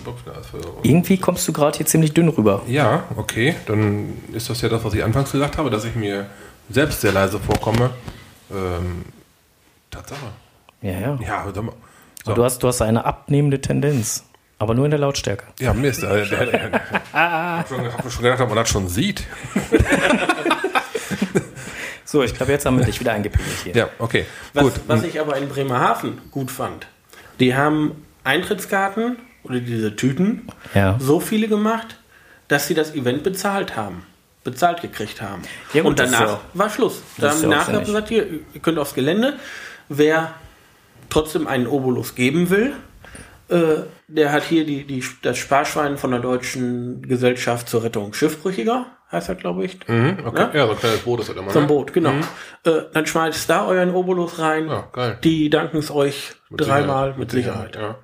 Irgendwie kommst du gerade hier ziemlich dünn rüber. Ja, okay, dann ist das ja das, was ich anfangs gesagt habe, dass ich mir selbst sehr leise vorkomme. Ähm, Tatsache. Ja, ja. Ja, sag mal. So. Du, hast, du hast eine abnehmende Tendenz. Aber nur in der Lautstärke. Ja, Mist. äh, Der, der, der, ich hab schon, hab schon gedacht, ob man das schon sieht. So, ich glaube, jetzt haben wir dich wieder eingepegelt hier. Ja, okay. Was, Gut. was ich aber in Bremerhaven gut fand, die haben Eintrittskarten oder diese Tüten Ja. so viele gemacht, dass sie das Event bezahlt haben. Bezahlt gekriegt haben. Ja, gut, Und danach ja- war Schluss. Da das ist haben gesagt, hier, ihr könnt aufs Gelände. Wer trotzdem einen Obolus geben will, äh, der hat hier die, die, das Sparschwein von der Deutschen Gesellschaft zur Rettung Schiffbrüchiger, heißt das, glaube ich. Mhm, okay. Ja? Ja, so ein kleines Boot ist das immer. Zum ne? Boot, genau. Äh, dann schmeißt da euren Obolus rein. Ja, geil. Die danken es euch Mit dreimal Sicherheit, mit Sicherheit. Ja.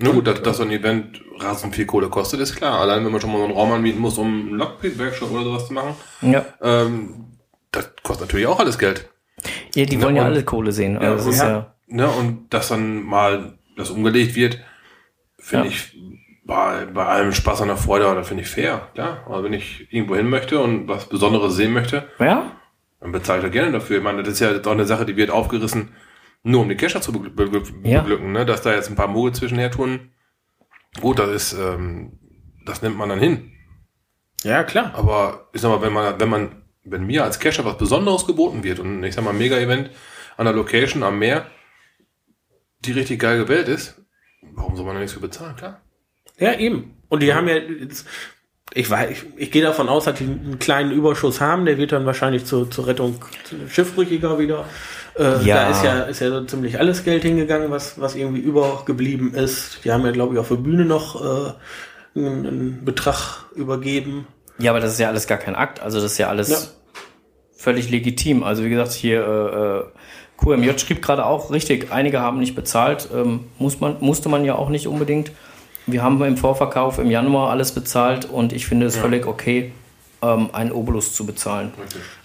Na gut, dass, dass so ein Event rasend viel Kohle kostet, ist klar. Allein wenn man schon mal so einen Raum anbieten muss, um einen Lockpick-Workshop oder sowas zu machen, Ja. ähm, das kostet natürlich auch alles Geld. ja die wollen ja und- alle Kohle sehen. Also das ja. ja, Ne, und dass dann mal das umgelegt wird, finde Ja. ich bei, bei allem Spaß und der Freude, da finde ich fair. Klar, aber wenn ich irgendwo hin möchte und was Besonderes sehen möchte, ja, dann bezahle ich da gerne dafür. Ich meine, das ist ja doch eine Sache, die wird aufgerissen, nur um die Cacher zu begl- begl- Ja. beglücken, ne? Dass da jetzt ein paar Mogel zwischenher tun. Gut, das ist, ähm, das nimmt man dann hin. Ja, klar. Aber ich sag mal, wenn man, wenn man, wenn mir als Cacher was Besonderes geboten wird und ich sag mal, ein Mega-Event an der Location am Meer, die richtig geil gewählt ist, warum soll man da nichts für bezahlen? Klar. Ja, eben. Und die haben ja jetzt, ich weiß, ich, ich gehe davon aus, dass die einen kleinen Überschuss haben, der wird dann wahrscheinlich zur, zur Rettung Schiffbrüchiger wieder. Äh, Ja. Da ist ja, ist ja so ziemlich alles Geld hingegangen, was, was irgendwie übergeblieben ist. Die haben ja, glaube ich, auf der Bühne noch äh, einen, einen Betrag übergeben. ja, aber das ist ja alles gar kein Akt. Also das ist ja alles Ja. völlig legitim. Also wie gesagt, hier äh, äh, QMJ schrieb gerade auch richtig, einige haben nicht bezahlt. Ähm, muss man, musste man ja auch nicht unbedingt. Wir haben im Vorverkauf im Januar alles bezahlt und ich finde es völlig okay, ähm, einen Obolus zu bezahlen.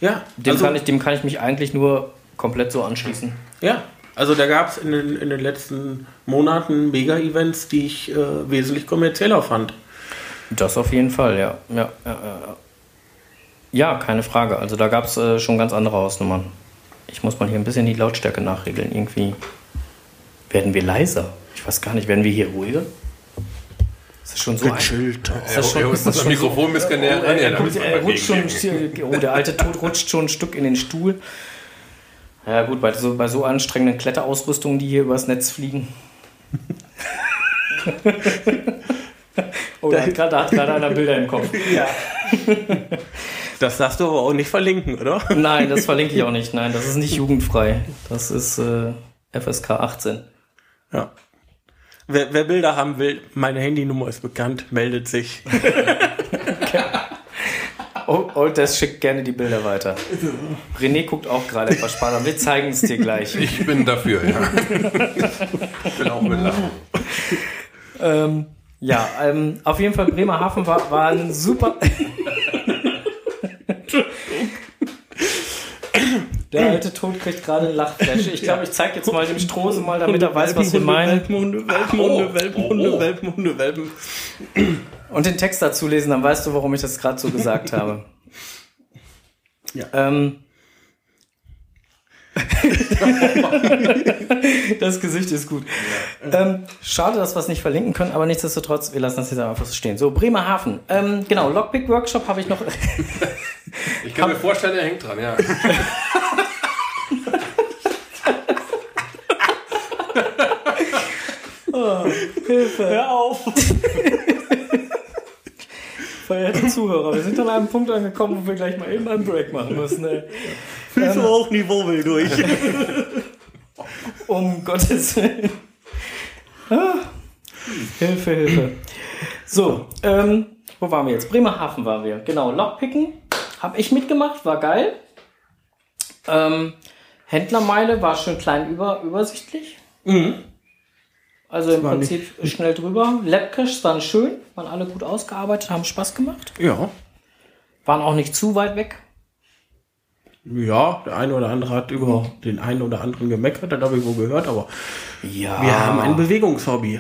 Ja, Dem, also, kann ich, dem kann ich mich eigentlich nur komplett so anschließen. Ja, also da gab es in den, in den letzten Monaten Mega-Events, die ich äh, wesentlich kommerzieller fand. Das auf jeden Fall, ja. Ja, ja, ja. ja keine Frage. Also da gab es äh, schon ganz andere Hausnummern. Ich muss mal hier ein bisschen die Lautstärke nachregeln. Irgendwie werden wir leiser. Ich weiß gar nicht, werden wir hier ruhiger? Ist das schon so ein, Gechillt. ist das schon, ist das das Mikrofon ein bisschen näher Oh, ran. er, Ja, er, er oh, der alte Tod rutscht schon ein Stück in den Stuhl. Ja gut, bei so, bei so anstrengenden Kletterausrüstungen, die hier übers Netz fliegen. oh, da hat gerade da hat gerade einer Bilder im Kopf. Das darfst du aber auch nicht verlinken, oder? Nein, das verlinke ich auch nicht. Nein, das ist nicht jugendfrei. Das ist äh, FSK 18. Ja. Wer, wer Bilder haben will, meine Handynummer ist bekannt, meldet sich. Oh, oh, das schickt gerne die Bilder weiter. René guckt auch gerade etwas spannend. an. Wir zeigen es dir gleich. Ich bin dafür, ja. ich will auch mitlachen. Ähm, ja, ähm, auf jeden Fall Bremerhaven war, war ein super. Der alte Tod kriegt gerade eine Lachfläche. Ich glaube, ich zeige jetzt mal dem Strose mal, damit er weiß, was wir meinen. Welpenhunde, Welpenhunde, Welpenhunde. Welpenhunde, Welpen. Und den Text dazu lesen, dann weißt du, warum ich das gerade so gesagt habe. Ja. Ähm, das Gesicht ist gut. Ähm, schade, dass wir es nicht verlinken können, aber nichtsdestotrotz, wir lassen das jetzt einfach so stehen. So, Bremerhaven. Ähm, genau, Lockpick-Workshop habe ich noch. Ich kann mir vorstellen, er hängt dran, ja. Hilfe. Hör auf. Verehrte Zuhörer, wir sind an einem Punkt angekommen, wo wir gleich mal eben einen Break machen müssen. Ey. Fühlst du auch Niveau will durch. Um Gottes Willen. Ah. Hilfe, Hilfe. So, ähm, wo waren wir jetzt? Bremerhaven waren wir. Genau, Lockpicken habe ich mitgemacht, war geil. Ähm, Händlermeile war schön klein über, übersichtlich. Also im Prinzip schnell drüber. Labcaches waren schön, waren alle gut ausgearbeitet, haben Spaß gemacht. Ja. Waren auch nicht zu weit weg. Ja, der eine oder andere hat über den einen oder anderen gemeckert, das habe ich wohl gehört, aber Ja. wir haben ein Bewegungshobby.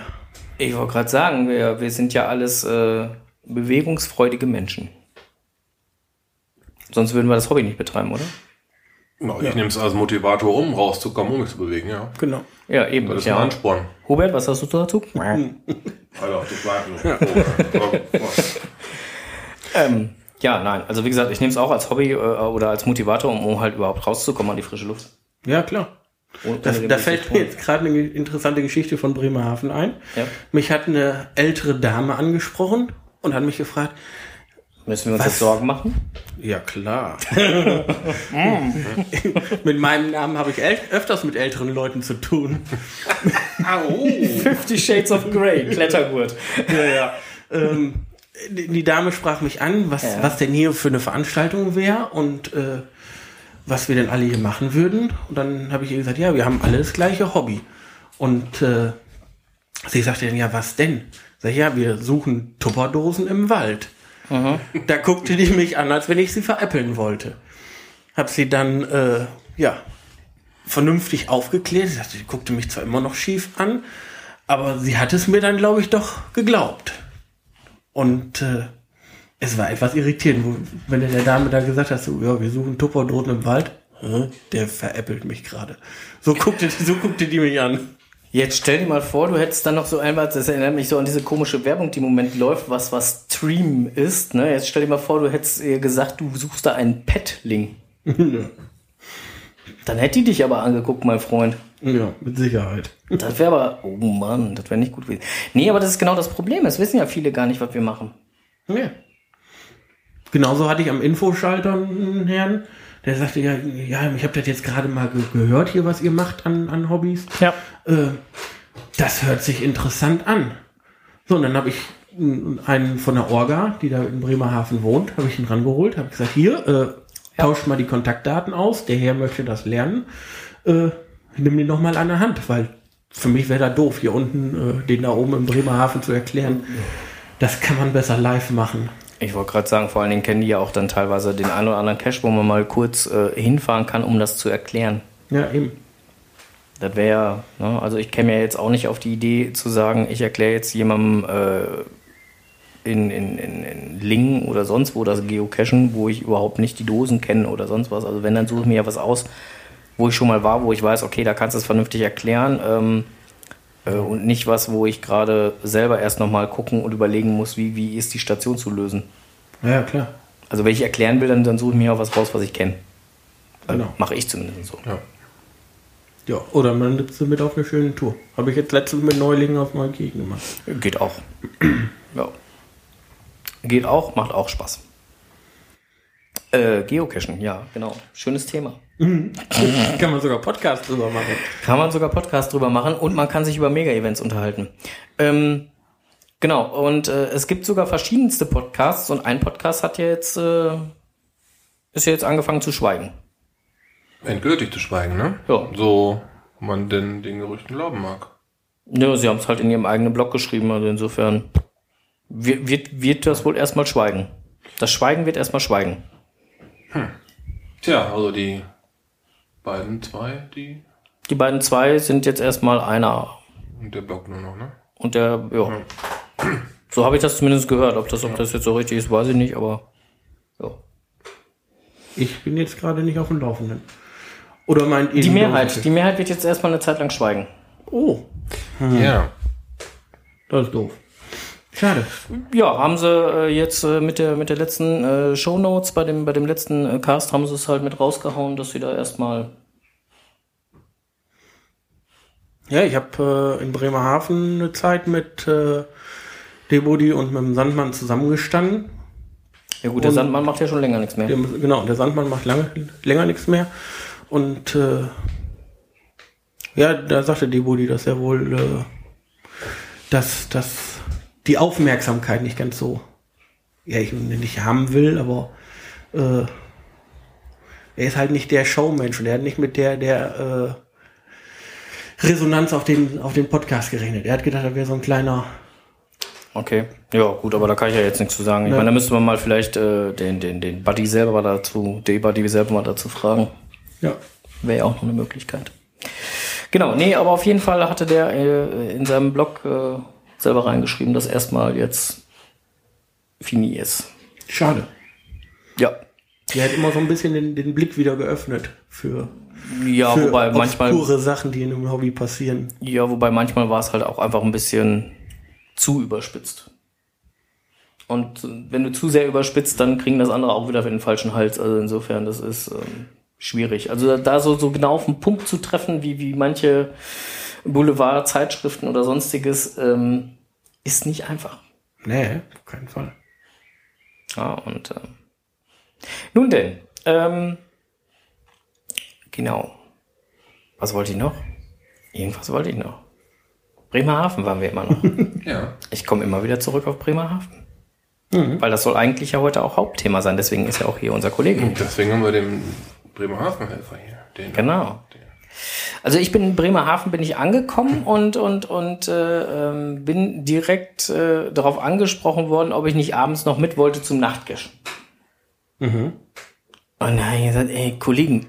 Ich wollte gerade sagen, wir, wir sind ja alles äh, bewegungsfreudige Menschen. Sonst würden wir das Hobby nicht betreiben, oder? Ich nehme es als Motivator, um rauszukommen, um mich zu bewegen, ja. Genau. Ja, eben. Das ist ja. ein Ansporn. Hubert, was hast du dazu? Alter, das war nur. Oh, Ähm, ja, nein. Also wie gesagt, ich nehme es auch als Hobby äh, oder als Motivator, um, um halt überhaupt rauszukommen an die frische Luft. Ja, klar. Ohne- Da, ohne den da fällt mir jetzt gerade eine interessante Geschichte von Bremerhaven ein. Ja. Mich hat eine ältere Dame angesprochen und hat mich gefragt, Müssen wir uns Was? jetzt Sorgen machen? ja klar. mit meinem Namen habe ich öfters mit älteren Leuten zu tun. Fifty Shades of Grey, Klettergurt. Ja, ja. ähm, die, die Dame sprach mich an, was, Ja. was denn hier für eine Veranstaltung wäre und äh, was wir denn alle hier machen würden. Und dann habe ich ihr gesagt, ja, wir haben alle das gleiche Hobby. Und äh, sie sagte dann, ja, was denn? Sag ich, ja, wir suchen Tupperdosen im Wald. Da guckte die mich an, als wenn ich sie veräppeln wollte. Hab sie dann, äh, ja, vernünftig aufgeklärt. Sie guckte mich zwar immer noch schief an, aber sie hat es mir dann, glaube ich, doch geglaubt. Und äh, es war etwas irritierend, wo, wenn der Dame da gesagt hast, so, ja, wir suchen Tupperdosen im Wald. Der veräppelt mich gerade. So guckte, so guckte die mich an. Jetzt stell dir mal vor, du hättest dann noch so einmal, das erinnert mich so an diese komische Werbung, die im Moment läuft, was was Stream ist. Ne? Jetzt stell dir mal vor, du hättest ihr gesagt, du suchst da einen Petling. Dann hätte die dich aber angeguckt, mein Freund. Ja, mit Sicherheit. Das wäre aber, oh Mann, das wäre nicht gut gewesen. Nee, aber das ist genau das Problem. Es wissen ja viele gar nicht, was wir machen. Ja. Genauso hatte ich am Infoschalter einen Herrn, der sagte, ja, ja ich habe das jetzt gerade mal ge gehört hier, was ihr macht an, an Hobbys. Ja. Äh, das hört sich interessant an. So, und dann habe ich einen von der Orga, die da in Bremerhaven wohnt, habe ich ihn rangeholt, habe gesagt, hier, äh, tauscht mal die Kontaktdaten aus, der Herr möchte das lernen, äh, nimm den noch mal an der Hand, weil für mich wäre da doof, hier unten äh, den da oben in Bremerhaven zu erklären. Das kann man besser live machen. Ich wollte gerade sagen, vor allen Dingen kennen die ja auch dann teilweise den einen oder anderen Cache, wo man mal kurz äh, hinfahren kann, um das zu erklären. Ja, eben. Das wäre ja, ne, also ich käme ja jetzt auch nicht auf die Idee zu sagen, ich erkläre jetzt jemandem äh, in, in, in, in Lingen oder sonst wo das Geocachen, wo ich überhaupt nicht die Dosen kenne oder sonst was. Also wenn, dann suche ich mir ja was aus, wo ich schon mal war, wo ich weiß, okay, da kannst du es vernünftig erklären. Ähm, äh, und nicht was, wo ich gerade selber erst nochmal gucken und überlegen muss, wie, wie ist die Station zu lösen. Ja, klar. Also wenn ich erklären will, dann, dann suche ich mir auch was raus, was ich kenne. Äh, Genau. Mache ich zumindest so. Ja. Ja, oder man nimmt sie mit auf eine schöne Tour. Habe ich jetzt letztens mit Neulingen auf Neukirchen gemacht. Geht auch. ja. Geht auch, macht auch Spaß. Äh, Geocachen, ja, genau. Schönes Thema. Kann man sogar Podcast drüber machen. Kann man sogar Podcast drüber machen und man kann sich über Mega-Events unterhalten. Ähm, genau, und äh, es gibt sogar verschiedenste Podcasts und ein Podcast hat ja jetzt, äh, ist ja jetzt angefangen zu schweigen. Endgültig zu schweigen, ne? Ja. So man denn den Gerüchten glauben mag. Ja, sie haben es halt in ihrem eigenen Blog geschrieben, also insofern wird, wird, wird das wohl erstmal schweigen. Das Schweigen wird erstmal schweigen. Tja, also die beiden, zwei, die Die beiden zwei sind jetzt erstmal einer und der Blog nur noch, ne? und der, ja. So habe ich das zumindest gehört. Ob das, ob das jetzt so richtig ist, weiß ich nicht, aber ja. Ich bin jetzt gerade nicht auf dem Laufenden. Oder meint ihr Die Mehrheit, die Mehrheit wird jetzt erstmal eine Zeit lang schweigen. Oh, Ja. das ist doof. Schade. Ja, haben sie äh, jetzt äh, mit der mit der letzten äh, Shownotes bei dem bei dem letzten Cast haben sie es halt mit rausgehauen, dass sie da erstmal Ja, ich habe in Bremerhaven eine Zeit mit äh, Debodi und mit dem Sandmann zusammengestanden. Ja gut, der Und- Sandmann macht ja schon länger nichts mehr. Der, genau, der Sandmann macht lange, länger nichts mehr. Und ja, da sagte Debodi, dass er wohl dass, dass die Aufmerksamkeit nicht ganz so, ja, ich nicht haben will, aber äh, er ist halt nicht der Showmensch und er hat nicht mit der, der äh, Resonanz auf den, auf den Podcast gerechnet. Er hat gedacht, er wäre so ein kleiner Okay. Ja, gut, aber da kann ich ja jetzt nichts zu sagen. Ich Ja. meine, da müsste man mal vielleicht äh, den, den, den Buddy selber dazu, den Buddy selber mal dazu fragen. ja, Wäre ja auch noch eine Möglichkeit. Genau, nee, aber auf jeden Fall hatte der äh, in seinem Blog äh, selber reingeschrieben, dass erstmal jetzt fini ist. schade. Ja. Der hat immer so ein bisschen den, den Blick wieder geöffnet für, Ja, für wobei manchmal, obskure Sachen, die in einem Hobby passieren. ja, wobei manchmal war es halt auch einfach ein bisschen zu überspitzt. Und wenn du zu sehr überspitzt, dann kriegen das andere auch wieder für den falschen Hals. Also insofern, das ist ähm, schwierig. Also da- da so, so genau auf den Punkt zu treffen, wie, wie manche Boulevard-Zeitschriften oder sonstiges, ähm, ist nicht einfach. Nee, auf keinen Fall. Ja, und ähm, nun denn, ähm, genau. Was wollte ich noch? Irgendwas wollte ich noch. Bremerhaven waren wir immer noch. Ja. Ich komme immer wieder zurück auf Bremerhaven. Weil das soll eigentlich ja heute auch Hauptthema sein, deswegen ist ja auch hier unser Kollege. Und deswegen haben wir den Bremerhaven-Helfer hier. Den Genau. Also ich bin in Bremerhaven bin ich angekommen und und und äh, ähm, bin direkt äh, darauf angesprochen worden, ob ich nicht abends noch mit wollte zum Nachtcash. Und dann hab ich gesagt, ey Kollegen,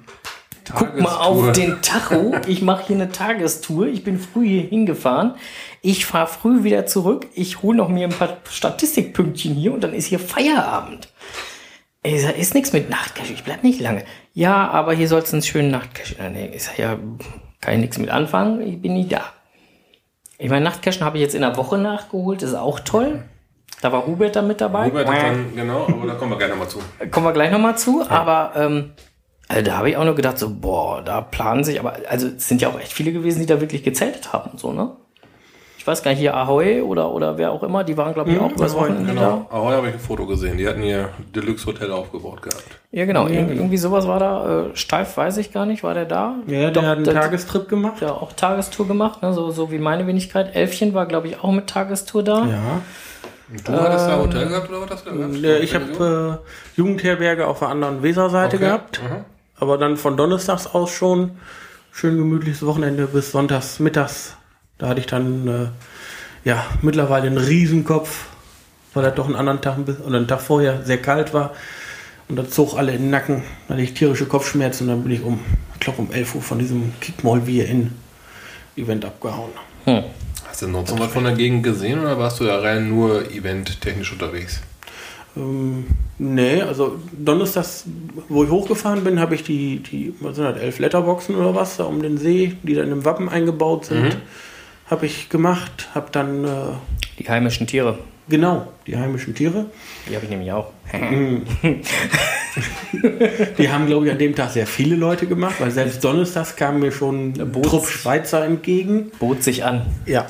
guck mal auf Tagestour. den Tacho. Ich mache hier eine Tagestour. Ich bin früh hier hingefahren. Ich fahre früh wieder zurück. Ich hole noch mir ein paar Statistikpünktchen hier und dann ist hier Feierabend. Ich sag, ist nichts mit Nachtcash, ich bleib nicht lange. Ja, aber hier soll es einen schönen Nachtcash. Nee, ich sag, ja, kann ich nichts mit anfangen, ich bin nie da. Ich meine, Nachtcachen habe ich jetzt in der Woche nachgeholt, ist auch toll. Da war Hubert dann mit dabei. Robert hat dann, genau, aber da kommen wir gerne mal zu. Kommen wir gleich nochmal zu, aber ähm, also da habe ich auch nur gedacht, so, boah, da planen sich, aber also es sind ja auch echt viele gewesen, die da wirklich gezeltet haben, und so, ne? Ich weiß gar nicht, hier Ahoy oder, oder wer auch immer, die waren, glaube ich, auch übers Ahoy, Wochenende Genau. da. Heute habe ich ein Foto gesehen. Die hatten ihr Deluxe-Hotel aufgebaut gehabt. Ja, genau, irg- irgendwie sowas war da. Äh, steif weiß ich gar nicht, war der da? Ja, der Doch, hat einen der- Tagestrip gemacht. ja auch Tagestour gemacht, ne? so, so wie meine Wenigkeit. Elfchen war, glaube ich, auch mit Tagestour da. Ja. Und du hattest da Hotel gehabt oder was hast du gehabt? Ja, ich habe äh, Jugendherberge auf der anderen Weserseite Okay. gehabt. Mhm. Aber dann von Donnerstags aus schon schön gemütliches Wochenende bis Sonntags mittags. Da hatte ich dann äh, ja mittlerweile einen Riesenkopf, weil er doch einen anderen Tag oder einen Tag vorher sehr kalt war. Und das zog alle in den Nacken. Da hatte ich tierische Kopfschmerzen und dann bin ich um, ich glaube um 11 Uhr von diesem Kickmall in Event abgehauen. Hast du noch so was von der Gegend gesehen oder warst du da rein nur eventtechnisch unterwegs? Ähm, nee, also Donnerstags, wo ich hochgefahren bin, habe ich die, die was sind das, elf Letterboxen oder was, da um den See, die dann im Wappen eingebaut sind, habe ich gemacht. Habe dann, äh, Die heimischen Tiere. genau, die heimischen Tiere. Die habe ich nämlich auch. Die haben, glaube ich, an dem Tag sehr viele Leute gemacht, weil selbst Donnerstags kam mir schon ein Trupp Schweizer entgegen. Bot sich an. Ja.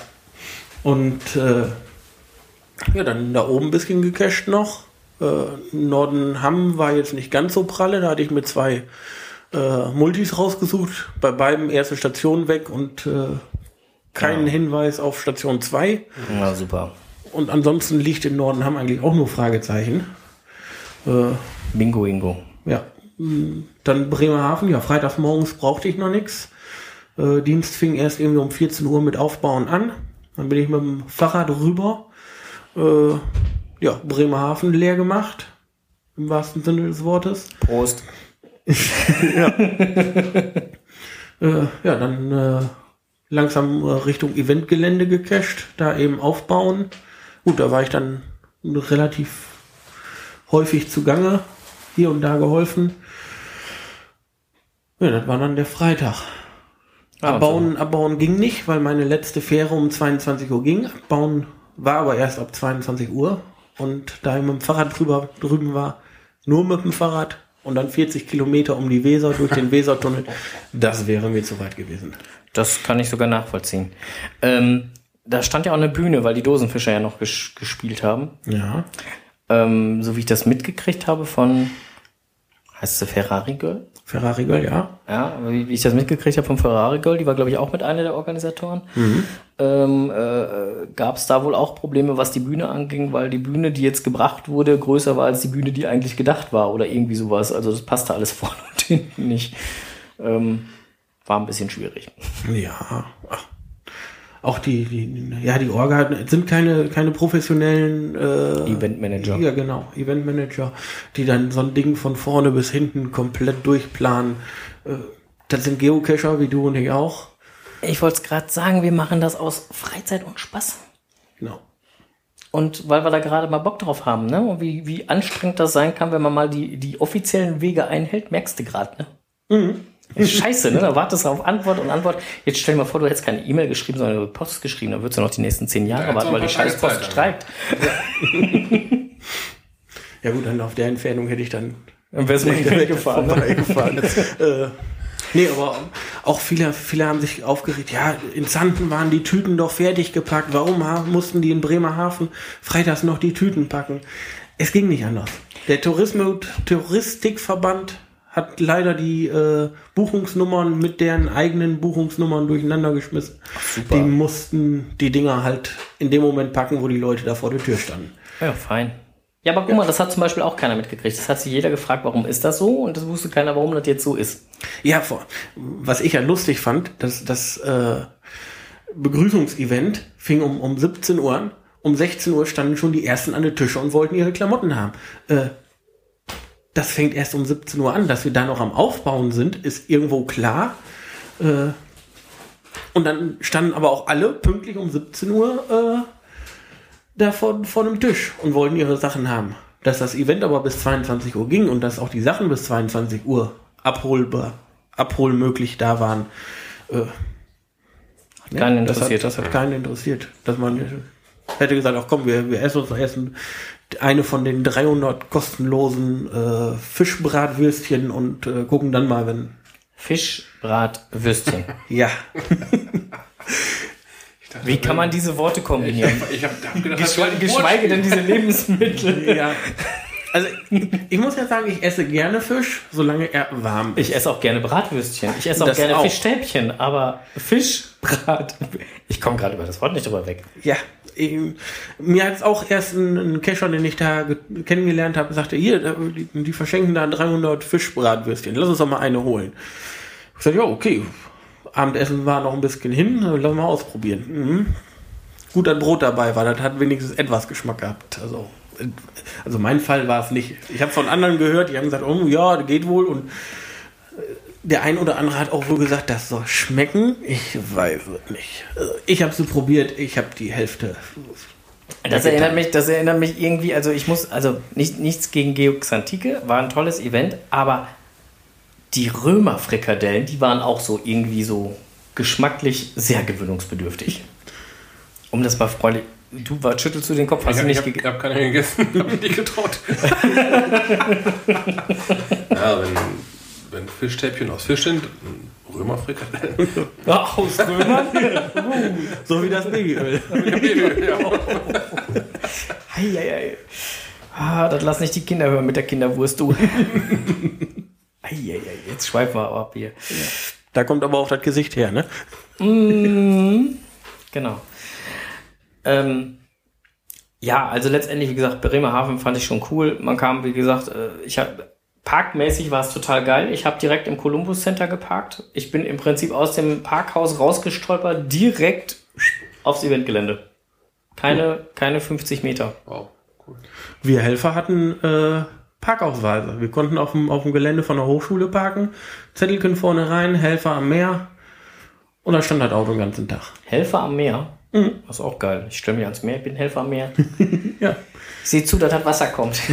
Und äh, ja, dann da oben ein bisschen gecached noch. Äh, Norden Hamm war jetzt nicht ganz so pralle. Da hatte ich mir zwei äh, Multis rausgesucht. Bei beiden erste Station weg und äh, keinen Hinweis auf Station 2. Na super. Und ansonsten liegt in Norden Hamm eigentlich auch nur Fragezeichen. Äh, Bingo, Ingo. ja. Mm, Dann Bremerhaven, ja, freitags morgens brauchte ich noch nichts. Äh, Dienst fing erst irgendwie um 14 Uhr mit Aufbauen an. Dann bin ich mit dem Fahrrad rüber. Äh, ja, Bremerhaven leer gemacht. Im wahrsten Sinne des Wortes. Prost. Äh, ja, dann äh, langsam äh, Richtung Eventgelände gecached, da eben aufbauen. Gut, da war ich dann relativ häufig zugange, hier und da geholfen. Ja, das war dann der Freitag. Ah, abbauen, abbauen ging nicht, weil meine letzte Fähre um 22 Uhr ging. Abbauen war aber erst ab 22 Uhr. Und da ich mit dem Fahrrad drüber, drüben war, nur mit dem Fahrrad und dann 40 Kilometer um die Weser durch den Wesertunnel, das wäre mir zu weit gewesen. Das kann ich sogar nachvollziehen. Ähm, da stand ja auch eine Bühne, weil die Dosenfischer ja noch ges gespielt haben. Ja. Ähm, so wie ich das mitgekriegt habe von, heißt sie Ferrari Girl? Ferrari Girl, ja. Ja, wie ich das mitgekriegt habe von Ferrari Girl, die war, glaube ich, auch mit einer der Organisatoren. Ähm, äh, Gab es da wohl auch Probleme, was die Bühne anging, weil die Bühne, die jetzt gebracht wurde, größer war als die Bühne, die eigentlich gedacht war oder irgendwie sowas. Also das passte alles vorne und hinten nicht. Ähm, war ein bisschen schwierig. Ja. Auch die, die, ja, die Orga sind keine, keine professionellen äh, Eventmanager. Ja, genau, Eventmanager, die dann so ein Ding von vorne bis hinten komplett durchplanen. Äh, das sind Geocacher, wie du und ich auch. Ich wollte es gerade sagen, wir machen das aus Freizeit und Spaß. Genau. Und weil wir da gerade mal Bock drauf haben, ne? Und wie, wie anstrengend das sein kann, wenn man mal die, die offiziellen Wege einhält, merkst du gerade, ne? Ist Scheiße, ne? Da wartest du auf Antwort und Antwort. Jetzt stell dir mal vor, du hättest keine E-Mail geschrieben, sondern du Post geschrieben. Dann würdest du noch die nächsten zehn Jahre Ja, warten, weil die scheiß Post streikt. Ja gut, dann auf der Entfernung hätte ich dann Dann wärst du mal wieder weggefahren. Ne? vorbeigefahren. äh, nee, aber auch viele, viele haben sich aufgeregt, ja, in Zanten waren die Tüten doch fertig gepackt. Warum mussten die in Bremerhaven freitags noch die Tüten packen? Es ging nicht anders. Der Tourismus, Touristikverband hat leider die äh, Buchungsnummern mit deren eigenen Buchungsnummern durcheinander geschmissen. Die mussten die Dinger halt in dem Moment packen, wo die Leute da vor der Tür standen. Ja, fein. Ja, aber guck mal, das hat zum Beispiel auch keiner mitgekriegt. Das hat sich jeder gefragt, warum ist das so? Und das wusste keiner, warum das jetzt so ist. Ja, was ich ja lustig fand, dass das äh, Begrüßungsevent fing um, um 17 Uhr an. Um 16 Uhr standen schon die ersten an den Tische und wollten ihre Klamotten haben. Äh, das fängt erst um 17 Uhr an. Dass wir da noch am Aufbauen sind, ist irgendwo klar. Äh, und dann standen aber auch alle pünktlich um 17 Uhr äh, da vor, vor dem Tisch und wollten ihre Sachen haben. Dass das Event aber bis 22 Uhr ging und dass auch die Sachen bis 22 Uhr abholbar, abholmöglich da waren. Äh, Hat keinen das interessiert. Hat, das hat keinen interessiert. Dass man hätte gesagt, ach komm, wir, wir essen uns essen eine von den 300 kostenlosen äh, Fischbratwürstchen und äh, gucken dann mal, wenn Fischbratwürstchen. ja Wie kann man diese Worte kombinieren? Ich habe hab gedacht, das Geschwe geschweige denn diese Lebensmittel. ja also ich muss ja sagen, ich esse gerne Fisch, solange er warm ist. Ich esse auch gerne Bratwürstchen. Ich esse auch Das gerne auch. Fischstäbchen, aber Fischbrat. Ich komme gerade über das Wort nicht drüber weg. Ja, ähm, mir hat auch erst ein, ein Kescher, den ich da ge- kennengelernt habe, sagte, hier, die, die verschenken da 300 Fischbratwürstchen, lass uns doch mal eine holen. Ich sagte, ja, okay, Abendessen war noch ein bisschen hin, lass mal ausprobieren. Mhm. Gut, ein Brot dabei war, das hat wenigstens etwas Geschmack gehabt. Also, also mein Fall war es nicht. Ich habe von anderen gehört, die haben gesagt, oh ja, geht wohl und der ein oder andere hat auch wohl gesagt, das soll schmecken. Ich weiß es nicht. Ich habe sie probiert, ich habe die Hälfte. Das erinnert mich, das erinnert mich irgendwie, also ich muss, also nicht, nichts gegen Geoxantike, war ein tolles Event, aber die Römerfrikadellen, die waren auch so irgendwie so geschmacklich sehr gewöhnungsbedürftig. Um das mal freundlich. Du war, schüttelst du den Kopf, hast Ich du habe nicht hab, gegessen? hab keine gegessen, hab mich nicht getraut. ja, wenn, wenn Fischstäbchen aus Fisch sind, Römerfrikadellen. Aus Römern? So wie das Babyöl. ja. Eieiei. Ah, das lass nicht die Kinder hören mit der Kinderwurst, du. Eieiei, jetzt schweifen wir ab hier. Da kommt aber auch das Gesicht her, ne? Genau. Ähm, ja, also letztendlich, wie gesagt, Bremerhaven fand ich schon cool. Man kam, wie gesagt, äh, ich habe parkmäßig war es total geil. Ich habe direkt im Columbus Center geparkt. Ich bin im Prinzip aus dem Parkhaus rausgestolpert, direkt aufs Eventgelände. Keine, keine 50 Meter. Wow, cool. Wir Helfer hatten äh, Parkausweise. Wir konnten auf dem, auf dem Gelände von der Hochschule parken. Zettelchen vorne rein, Helfer am Meer. Und da stand das Auto den ganzen Tag. Helfer am Meer. Das ist auch geil. Ich stelle mich ans Meer, ich bin Helfer am Meer. Ja. Sehe zu, dass das Wasser kommt.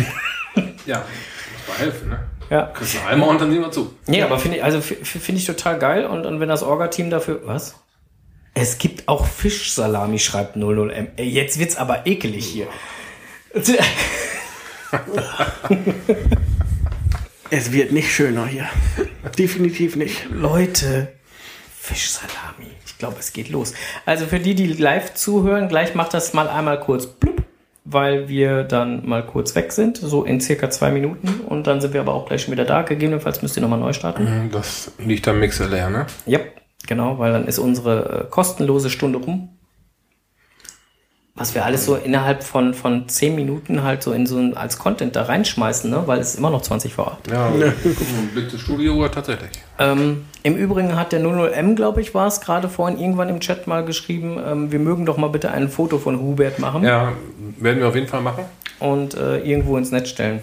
Ja, muss mal helfen, ne? ja. Kriegst du einmal und dann sehen wir zu. Nee, aber finde ich, also finde ich total geil. Und, und wenn das Orga-Team dafür. Was? Es gibt auch Fischsalami, schreibt 00M. Ey, jetzt wird's aber ekelig hier. Es wird nicht schöner hier. Definitiv nicht. Leute, Fischsalami. Ich glaube, es geht los. Also für die, die live zuhören, gleich macht das mal einmal kurz blub, weil wir dann mal kurz weg sind, so in circa zwei Minuten. Und dann sind wir aber auch gleich schon wieder da. Gegebenenfalls müsst ihr nochmal neu starten. Das liegt am Mixer leer, ne? Ja, genau, weil dann ist unsere äh, kostenlose Stunde rum. Was wir alles so innerhalb von, von 10 Minuten halt so in so ein, als Content da reinschmeißen, ne? weil es immer noch 20 vor 8. Ja, zur Studiouhr tatsächlich. Ähm, Im Übrigen hat der 00M, glaube ich, war es gerade vorhin irgendwann im Chat mal geschrieben, ähm, wir mögen doch mal bitte ein Foto von Hubert machen Ja, werden wir auf jeden Fall machen. und äh, irgendwo ins Netz stellen.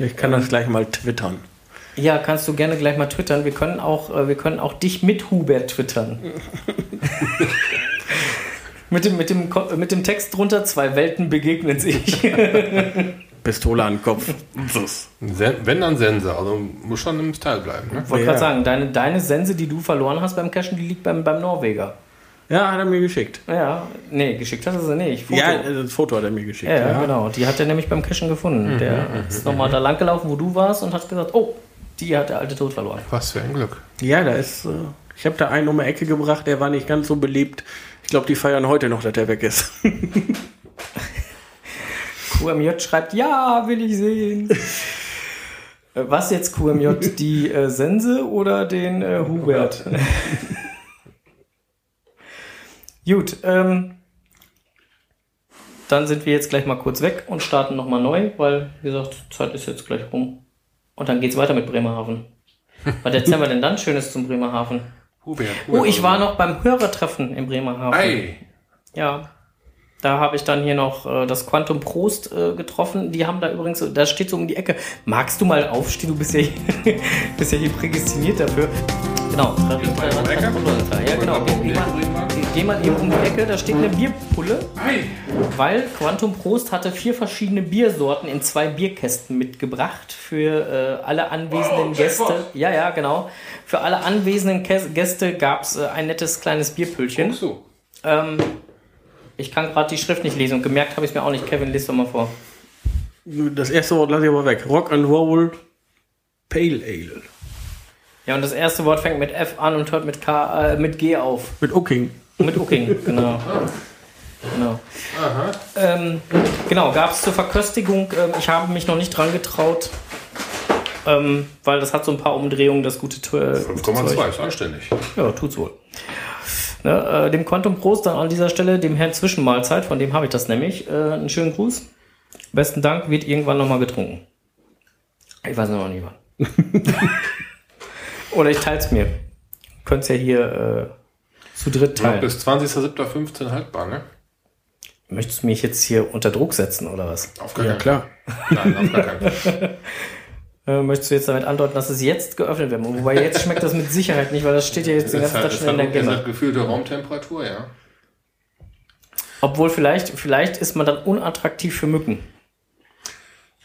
Ich kann das gleich mal twittern. Ja, kannst du gerne gleich mal twittern. Wir können auch, äh, wir können auch dich mit Hubert twittern. mit, dem, mit, dem, mit dem Text drunter, zwei Welten begegnen sich. Pistole an den Kopf. Wenn dann Sense, also muss schon im Style bleiben, ne? wollte Ja. gerade sagen, deine, deine Sense, die du verloren hast beim Cashen, die liegt beim, beim Norweger. Ja, hat er mir geschickt. Ja, nee, geschickt hat er sie nicht. Foto. Ja, äh, das Foto hat er mir geschickt. Ja, ja, genau. Die hat er nämlich beim Cashen gefunden. Der ist nochmal da lang gelaufen, wo du warst und hat gesagt, oh, die hat der alte Tod verloren. Was für ein Glück. Ja, da ist. Äh, ich habe da einen um die Ecke gebracht, der war nicht ganz so beliebt. Ich glaube, die feiern heute noch, dass der weg ist. QMJ schreibt, ja, will ich sehen. Äh, Was jetzt QMJ? Die äh, Sense oder den äh, Hubert? Gut, ähm, dann sind wir jetzt gleich mal kurz weg und starten nochmal neu, weil, wie gesagt, Zeit ist jetzt gleich rum. Und dann geht's weiter mit Bremerhaven. Was erzählen wir denn dann Schönes zum Bremerhaven? Hubert, Oh, ich war noch beim Hörertreffen in Bremerhaven. Ei, Ja. Da habe ich dann hier noch äh, das Quantum Prost äh, getroffen. Die haben da übrigens, da steht so um die Ecke. Magst du mal aufstehen? Du bist ja hier, bist ja hier prädestiniert dafür. Genau. Ecke? Ja, genau. Geh, mal, geh, geh mal eben um die Ecke. Da steht eine Bierpulle, ei. weil Quantum Prost hatte vier verschiedene Biersorten in zwei Bierkästen mitgebracht für äh, alle anwesenden Wow, Gäste. Ja, ja, genau. Für alle anwesenden Gäste gab es äh, ein nettes kleines Bierpüllchen. Ähm, ich kann gerade die Schrift nicht lesen und gemerkt habe ich es mir auch nicht. Kevin, lies doch mal vor. Das erste Wort lasse ich aber weg. Rock and Roll Pale Ale. Ja, und das erste Wort fängt mit F an und hört mit K, äh, mit G auf. Mit Ucking. Mit Ucking, genau. Genau. Ähm, genau, gab es zur Verköstigung. Ähm, ich habe mich noch nicht dran getraut, ähm, weil das hat so ein paar Umdrehungen, das gute, äh, gute Zeug. 5,2 ist anständig. Ja, tut's wohl. Ne, äh, dem Quantum Prost dann an dieser Stelle, dem Herrn Zwischenmahlzeit, von dem habe ich das nämlich. Äh, einen schönen Gruß. Besten Dank, wird irgendwann nochmal getrunken. Ich weiß noch nicht wann. Oder ich teil's mir. Könnt's ja hier äh, zu dritt Ja, teilen. bis 20.07.15 haltbar, ne? Möchtest du mich jetzt hier unter Druck setzen oder was? Auf gar Ja, keinen klar. Fall. Nein, auf gar keinen Fall. Äh, möchtest du jetzt damit andeuten, dass es jetzt geöffnet werden muss? Wobei jetzt schmeckt das mit Sicherheit nicht, weil das steht ja jetzt den Das ganzen ist Tag halt, schon in der halt, ist Gimme. halt gefühlte Raumtemperatur, ja. Obwohl vielleicht, vielleicht ist man dann unattraktiv für Mücken.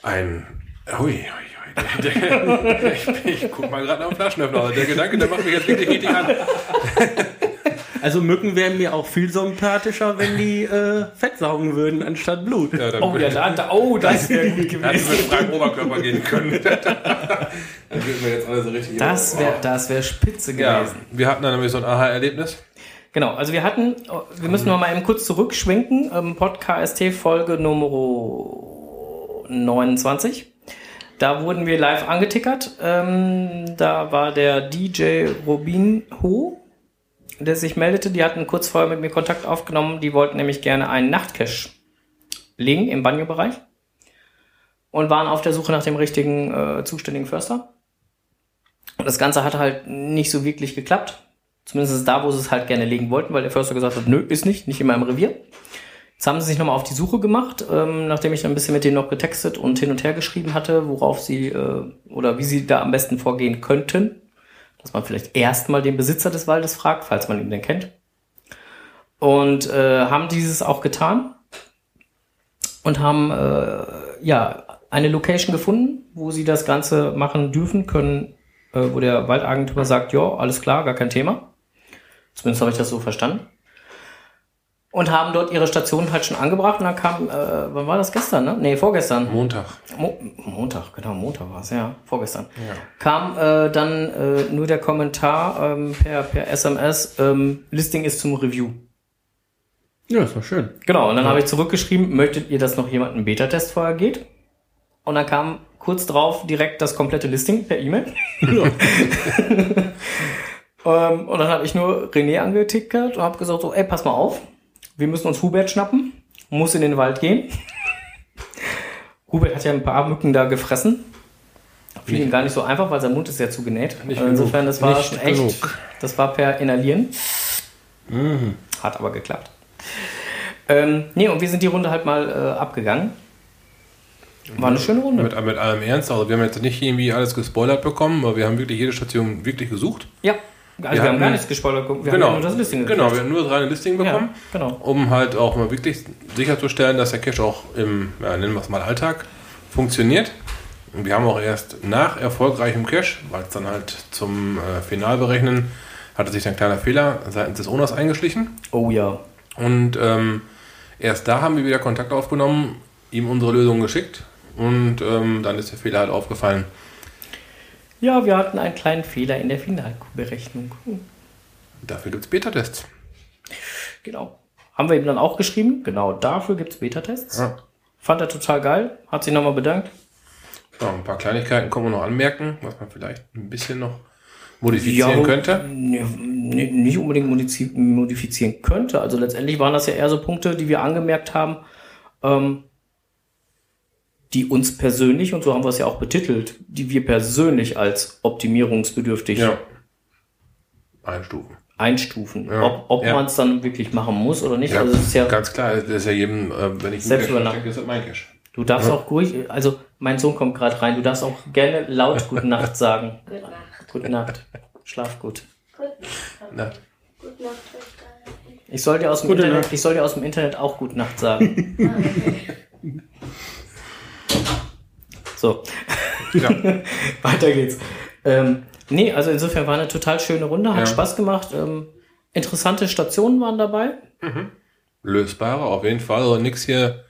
Ein. Ui, ui, ich, ich guck mal gerade auf den Flaschenöffner. Der Gedanke, der macht mich jetzt richtig, richtig an. Also Mücken wären mir auch viel sympathischer, wenn die äh, Fett saugen würden anstatt Blut. Ja, Oh, ja, da, da, oh das wäre gut Hätten wir mit gewesen. freiem Oberkörper gehen können. dann würden wir jetzt alle so richtig. Das wäre das wär spitze Ja, gewesen. wir hatten dann nämlich so ein Aha-Erlebnis. Genau, also wir hatten, wir müssen noch mal eben kurz zurückschwenken, ähm, Podcast Folge Nummer 29. Da wurden wir live angetickert. Ähm, da war der DJ Robinho, der sich meldete. Die hatten kurz vorher mit mir Kontakt aufgenommen. Die wollten nämlich gerne einen Nachtcache legen im Banjo-Bereich und waren auf der Suche nach dem richtigen äh, zuständigen Förster. Das Ganze hat halt nicht so wirklich geklappt. Zumindest da, wo sie es halt gerne legen wollten, weil der Förster gesagt hat, nö, ist nicht, nicht in meinem Revier. Jetzt haben sie sich nochmal auf die Suche gemacht, ähm, nachdem ich ein bisschen mit denen noch getextet und hin und her geschrieben hatte, worauf sie äh, oder wie sie da am besten vorgehen könnten. Dass man vielleicht erstmal den Besitzer des Waldes fragt, falls man ihn denn kennt. Und äh, haben dieses auch getan und haben äh, ja eine Location gefunden, wo sie das Ganze machen dürfen können, äh, wo der Waldagentur sagt, ja, alles klar, gar kein Thema. Zumindest habe ich das so verstanden. Und haben dort ihre Station halt schon angebracht und dann kam, äh, wann war das gestern, ne? Nee, vorgestern. Montag. Mo Montag, genau, Montag war es, ja, vorgestern. Kam äh, dann äh, nur der Kommentar ähm, per, per SMS, ähm, Listing ist zum Review. Ja, ist doch schön. Genau, und dann habe ich zurückgeschrieben, möchtet ihr, dass noch jemand einen Beta-Test vorher geht? Und dann kam kurz drauf direkt das komplette Listing per E-Mail. ähm, und dann habe ich nur René angetickert und habe gesagt, so, ey, pass mal auf, wir müssen uns Hubert schnappen, muss in den Wald gehen. Hubert hat ja ein paar Mücken da gefressen. Fiel ihm gar nicht so einfach, weil sein Mund ist ja zugenäht. Nicht Also Insofern, das war schon echt, genug. das war per Inhalieren. Hat aber geklappt. Ähm, nee, und wir sind die Runde halt mal äh, abgegangen. War eine schöne Runde. Mit, mit allem Ernst. Also wir haben jetzt nicht irgendwie alles gespoilert bekommen, aber wir haben wirklich jede Station wirklich gesucht. ja, also wir, Wir haben gar nichts gespoilert. Wir genau. haben nur das Listing Genau, wir haben nur das reine Listing bekommen. Ja, genau. um halt auch mal wirklich sicherzustellen, dass der Cache auch im, ja, nennen wir es mal Alltag, funktioniert. Und wir haben auch erst nach erfolgreichem Cache, weil es dann halt zum äh, Finalberechnen hatte sich ein kleiner Fehler seitens des Owners eingeschlichen. Oh ja. Und ähm, erst da haben wir wieder Kontakt aufgenommen, ihm unsere Lösung geschickt und ähm, dann ist der Fehler halt aufgefallen. Ja, wir hatten einen kleinen Fehler in der Finalberechnung. Dafür gibt es Beta-Tests. Genau. Haben wir ihm dann auch geschrieben. Genau dafür gibt es Beta-Tests. Ja. Fand er total geil. Hat sich nochmal bedankt. Ja, ein paar Kleinigkeiten können wir noch anmerken, was man vielleicht ein bisschen noch modifizieren wo- könnte. Nee, nee, nicht unbedingt modifizieren könnte. Also letztendlich waren das ja eher so Punkte, die wir angemerkt haben, ähm, die uns persönlich, und so haben wir es ja auch betitelt, die wir persönlich als optimierungsbedürftig Ja. Einstufen. einstufen. Ja. Ob, ob Ja. man es dann wirklich machen muss oder nicht. Ja, also ist ja, ganz klar, das ist ja jedem, äh, wenn ich Selbst verstecke, ist das mein Cash. du darfst auch ruhig, also mein Sohn kommt gerade rein, du darfst auch gerne laut Gute Nacht sagen. Gute Nacht. Gute Nacht. Schlaf gut. Gute Nacht, Töchter. Ich soll dir aus dem, Gute Internet, Nacht. ich soll dir aus dem Internet auch Gute Nacht sagen. so. ja. Weiter geht's. Ähm, nee, also insofern war eine total schöne Runde, hat Ja. Spaß gemacht. Ähm, interessante Stationen waren dabei. Lösbare, auf jeden Fall. Also nix hier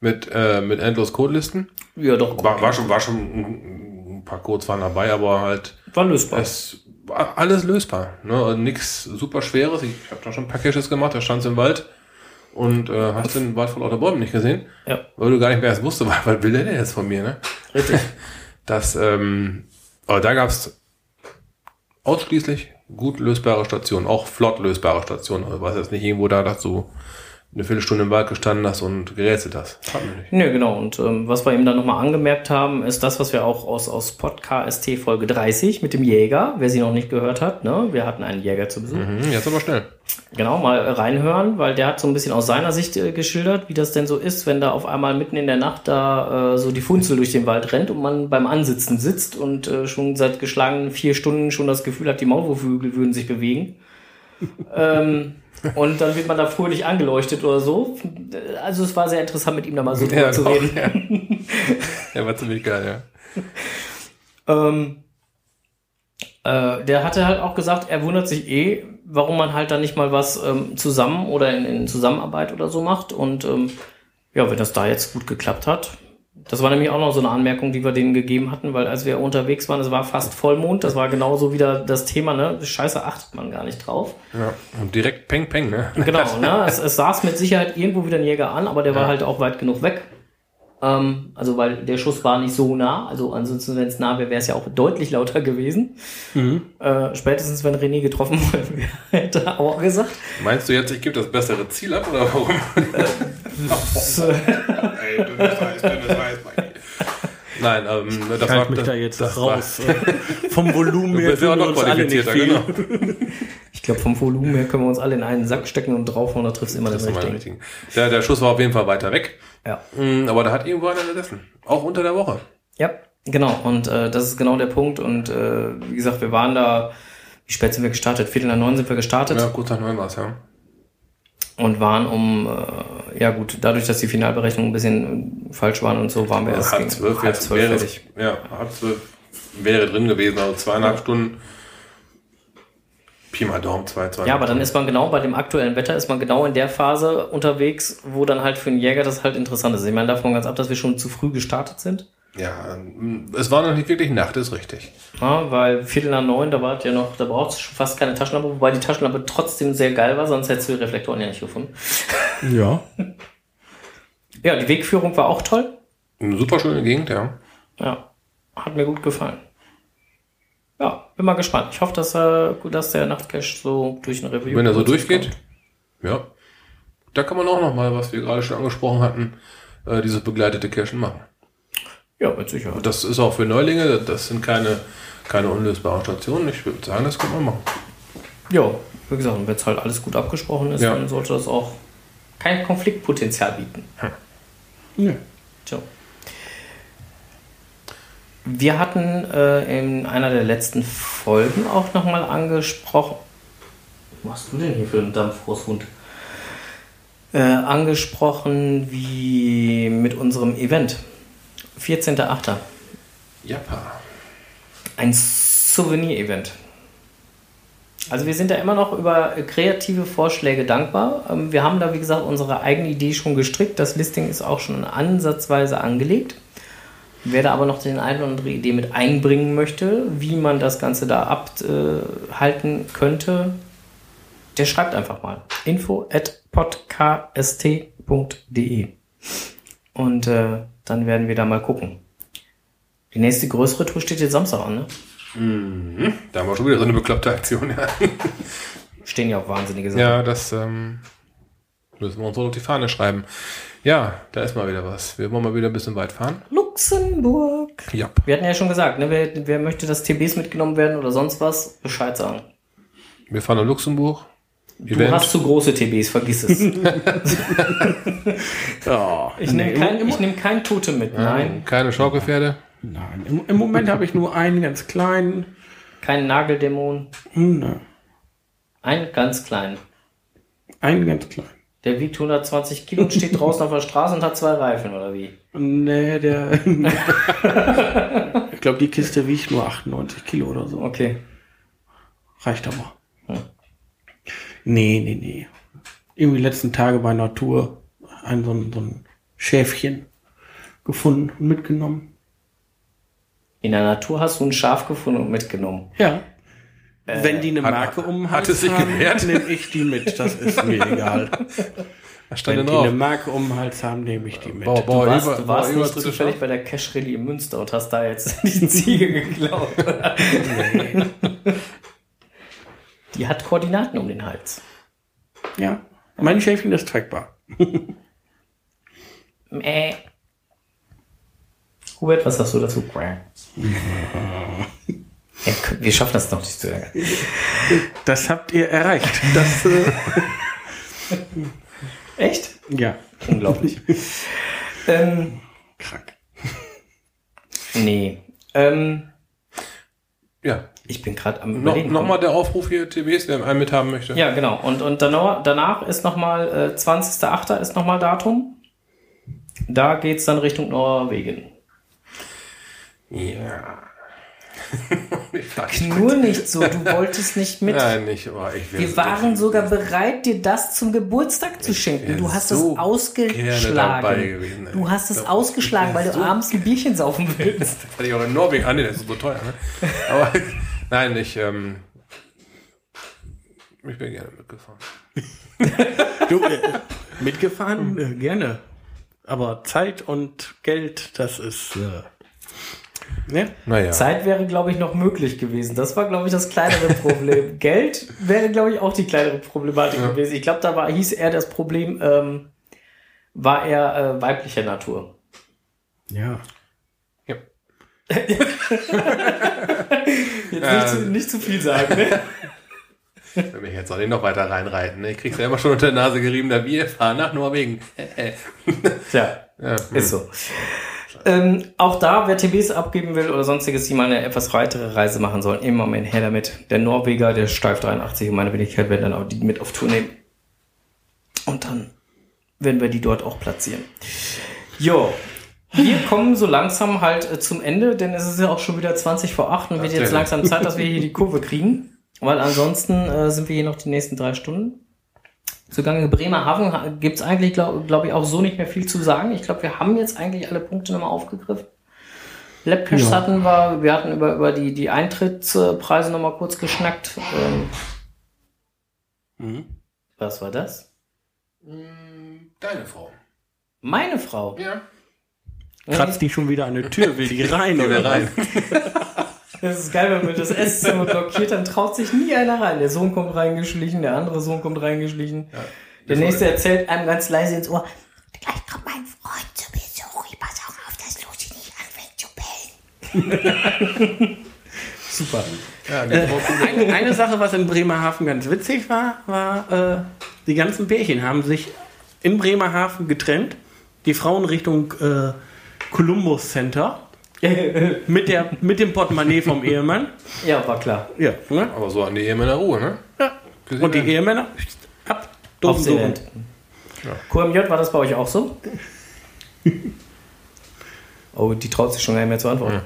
mit, äh, mit endlos Codelisten. Ja, doch. War, war schon, war schon ein, ein paar Codes waren dabei, aber halt war lösbar. es war alles lösbar. Ne? Also nix super Schweres. Ich habe da schon ein paar Caches gemacht, da stand's im Wald und äh, hast den Wald vor lauter Bäumen nicht gesehen, Ja, weil du gar nicht mehr erst wusste, was, will der denn jetzt von mir, ne? richtig. Das, ähm, aber da gab's ausschließlich gut lösbare Stationen, auch flott lösbare Stationen. Also was jetzt nicht irgendwo da, dass du eine Viertelstunde im Wald gestanden hast und gerätselt hast. Hat man nicht. Nö, genau. Und ähm, was wir ihm dann nochmal angemerkt haben, ist das, was wir auch aus, aus Podcast Folge 30 mit dem Jäger, wer sie noch nicht gehört hat, ne? Wir hatten einen Jäger zu Besuch. Mhm, jetzt aber schnell. Genau, mal reinhören, weil der hat so ein bisschen aus seiner Sicht äh, geschildert, wie das denn so ist, wenn da auf einmal mitten in der Nacht da äh, so die Funzel durch den Wald rennt und man beim Ansitzen sitzt und äh, schon seit geschlagenen vier Stunden schon das Gefühl hat, die Maulwurfhügel würden sich bewegen. Ähm, und dann wird man da fröhlich angeleuchtet oder so. Also es war sehr interessant, mit ihm da mal so drüber zu doch, reden. Ja. ja, war ziemlich geil, ja. Ähm, äh, der hatte halt auch gesagt, er wundert sich eh, warum man halt da nicht mal was ähm, zusammen oder in, in Zusammenarbeit oder so macht. Und ähm, ja, wenn das da jetzt gut geklappt hat. Das war nämlich auch noch so eine Anmerkung, die wir denen gegeben hatten, weil als wir unterwegs waren, es war fast Vollmond, das war genauso wieder das Thema, ne? Scheiße, achtet man gar nicht drauf. ja. Und direkt Peng Peng, ne? Genau, ne? Es, es saß mit Sicherheit irgendwo wieder ein Jäger an, aber der war halt auch weit genug weg. Ähm, also weil der Schuss war nicht so nah. Also ansonsten, wenn es nah wäre, wäre es ja auch deutlich lauter gewesen. Äh, spätestens, wenn René getroffen wäre, hätte er auch gesagt. Meinst du jetzt, ich gebe das bessere Ziel ab oder warum? Ey, dünnes Eis, dünnes Eis. Nein, ähm, das Kann war ich mich da jetzt das raus. äh, Vom Volumen her bist ja auch noch qualifizierter, viel. genau. Ich glaube, vom Volumen her können wir uns alle in einen Sack stecken und draufhauen, da trifft es immer Das den richtigen. richtig. Der, der Schuss war auf jeden Fall weiter weg. Ja. Mm, Aber da hat irgendwo einer gesessen. Auch unter der Woche. Ja, genau. Und äh, das ist genau der Punkt. Und äh, wie gesagt, wir waren da, wie spät sind wir gestartet? Viertel nach neun sind wir gestartet. Ja, kurz nach neun war es, ja. und waren um, äh, ja gut, dadurch, dass die Finalberechnungen ein bisschen falsch waren und so, waren wir erst halb gegen zwölf, halb zwölf wäre fertig. ja, halb zwölf wäre drin gewesen, also zweieinhalb Stunden. Pi mal Daumen, zwei, zwei. Ja, aber dann ist man genau bei dem aktuellen Wetter, ist man genau in der Phase unterwegs, wo dann halt für einen Jäger das halt interessant ist. Ich meine davon ganz ab, dass wir schon zu früh gestartet sind. Ja, ähm, es war noch nicht wirklich Nacht, ist richtig. Ja, weil Viertel nach neun, da war ja noch, da braucht es fast keine Taschenlampe, wobei die Taschenlampe trotzdem sehr geil war, sonst hättest du die Reflektoren ja nicht gefunden. Ja. Ja, die Wegführung war auch toll. Eine super schöne Gegend, ja. Ja, hat mir gut gefallen. Bin mal gespannt. Ich hoffe, dass, gut, dass der Nachtcache so durch ein Review Wenn er so durchgeht, kommt. ja. Da kann man auch noch mal, was wir gerade schon angesprochen hatten, äh, dieses begleitete Cashen machen. Ja, mit Sicherheit. Und das ist auch für Neulinge, das sind keine, keine unlösbaren Stationen. Ich würde sagen, das kann man machen. Ja, wie gesagt, wenn es halt alles gut abgesprochen ist, Ja. dann sollte das auch kein Konfliktpotenzial bieten. ja. So. Wir hatten äh, in einer der letzten Folgen auch nochmal angesprochen. Was machst du denn hier für einen Dampfgroßhund? Äh, angesprochen, wie mit unserem Event. 14.8. Japa. Ein Souvenir-Event. Also wir sind da immer noch über kreative Vorschläge dankbar. Ähm, Wir haben da, wie gesagt, unsere eigene Idee schon gestrickt. Das Listing ist auch schon ansatzweise angelegt. Wer da aber noch den eine oder andere Idee mit einbringen möchte, wie man das Ganze da abhalten könnte, der schreibt einfach mal. info at podcast.de Und äh, dann werden wir da mal gucken. Die nächste größere Tour steht jetzt Samstag an, ne? Da haben wir schon wieder so eine bekloppte Aktion, ja. Stehen ja auch wahnsinnige Sachen. Ja, das ähm, müssen wir uns wohl auf die Fahne schreiben. Ja, da ist mal wieder was. Wir wollen mal wieder ein bisschen weit fahren. Luxemburg. Ja. Wir hatten ja schon gesagt, ne, wer, wer möchte, dass TBs mitgenommen werden oder sonst was, Bescheid sagen. Wir fahren nach Luxemburg. Du hast zu große TBs, vergiss es. Ich nehme kein, ich nehm kein Tote mit. Nein. Keine Schaukelpferde. nein. Im, Im Moment habe ich nur einen ganz kleinen. Kein Nageldämon. Hm, ne. Einen ganz kleinen. Einen ganz kleinen. Der wiegt 120 Kilo und steht draußen auf der Straße und hat zwei Reifen, oder wie? Nee, der. ich glaube, die Kiste wiegt nur 98 Kilo oder so. Okay. Reicht aber. Nee, nee, nee. Irgendwie letzten Tage bei Natur ein so ein, so ein Schäfchen gefunden und mitgenommen. In der Natur hast du ein Schaf gefunden und mitgenommen. Ja. Wenn die eine hat- Marke um den hat es sich nehme ich die mit. Das ist mir egal. Was stand Wenn die eine drauf? Marke um den Hals haben, nehme ich die mit. Bauer, Du Bauer, warst, Über- du warst Bauer, nicht zufällig bei der Cash Rally in Münster und hast da jetzt die Ziege geklaut. Die hat Koordinaten um den Hals. Ja. Mein Schäfchen ist trackbar. Mäh. Hubert, was sagst du dazu? Ja, wir schaffen das noch nicht zu ärgern. Das habt ihr erreicht. Das, äh, Echt? ja, Unglaublich. ähm, krank. nee. Ähm, Ja. ich bin gerade am No, überlegen. Nochmal der Aufruf hier, TBs, der einen mithaben möchte. Ja, genau. Und, und danach, danach ist nochmal, äh, 20.08. ist nochmal Datum. Da geht's dann Richtung Norwegen. Ja. Nur nicht so, du wolltest nicht mit. Nein, nicht, wär Wir so waren sogar bereit, dir das zum Geburtstag zu schenken. Du hast so es ausgeschlagen. gewesen. Du hast es ausgeschlagen, weil du so- abends ein Bierchen saufen willst. Hatte ich auch in Norwegen. Ah, nee, das ist so teuer, ne? Aber nein, ich, ähm, ich bin gerne mitgefahren. Du, äh, mitgefahren? Äh, gerne. Aber Zeit und Geld, das ist. Äh, ne? Naja. Zeit wäre, glaube ich, noch möglich gewesen. Das war, glaube ich, das kleinere Problem. Geld wäre, glaube ich, auch die kleinere Problematik gewesen. Ich glaube, da war, hieß eher das Problem, ähm, war eher äh, weiblicher Natur. Ja. Ja. Jetzt nicht, zu, nicht zu viel sagen, ne? Wenn wir jetzt auch nicht noch weiter reinreiten. Ne? Ich krieg's ja immer schon unter der Nase gerieben, da wir fahren nach Norwegen. Äh, äh. Tja, Ja, ist so. Ähm, auch da, wer TBs abgeben will oder sonstiges, die mal eine etwas weitere Reise machen sollen, immer mal her damit. Der Norweger, der Steif 83 und meine Wenigkeit werden dann auch die mit auf Tour nehmen. Und dann werden wir die dort auch platzieren. Jo. Wir kommen so langsam halt äh, zum Ende, denn es ist ja auch schon wieder 20 vor 8 und wird jetzt langsam Zeit, dass wir hier die Kurve kriegen. Weil ansonsten äh, sind wir hier noch die nächsten drei Stunden. Zugange Bremerhaven gibt es eigentlich, glaube glaub ich, auch so nicht mehr viel zu sagen. Ich glaube, wir haben jetzt eigentlich alle Punkte nochmal aufgegriffen. Labcash Ja. hatten wir, wir hatten über, über die, die Eintrittspreise nochmal kurz geschnackt. Ähm, Mhm. was war das? Deine Frau. Meine Frau. Ja. Kratzt die schon wieder an der Tür, will die rein oder rein. Das ist geil, wenn man das Esszimmer blockiert, dann traut sich nie einer rein. Der Sohn kommt reingeschlichen, der andere Sohn kommt reingeschlichen. Der nächste erzählt einem ganz leise ins Ohr, Gleich kommt mein Freund zu Besuch. Ich pass auch auf, dass Lucy nicht anfängt zu bellen. super. Ja, Eine, eine Sache, was in Bremerhaven ganz witzig war, war, äh, die ganzen Pärchen haben sich in Bremerhaven getrennt. Die Frauen Richtung äh, Columbus Center. Mit, der, mit dem Portemonnaie vom Ehemann. Ja, war klar. Ja, ne? Aber so an die Ehemänner Ruhe, ne? ja. Und die Ehemänner ab. Aufs Dosen Event. QMJ, war das bei euch auch so? oh, die traut sich schon gar nicht mehr zu antworten.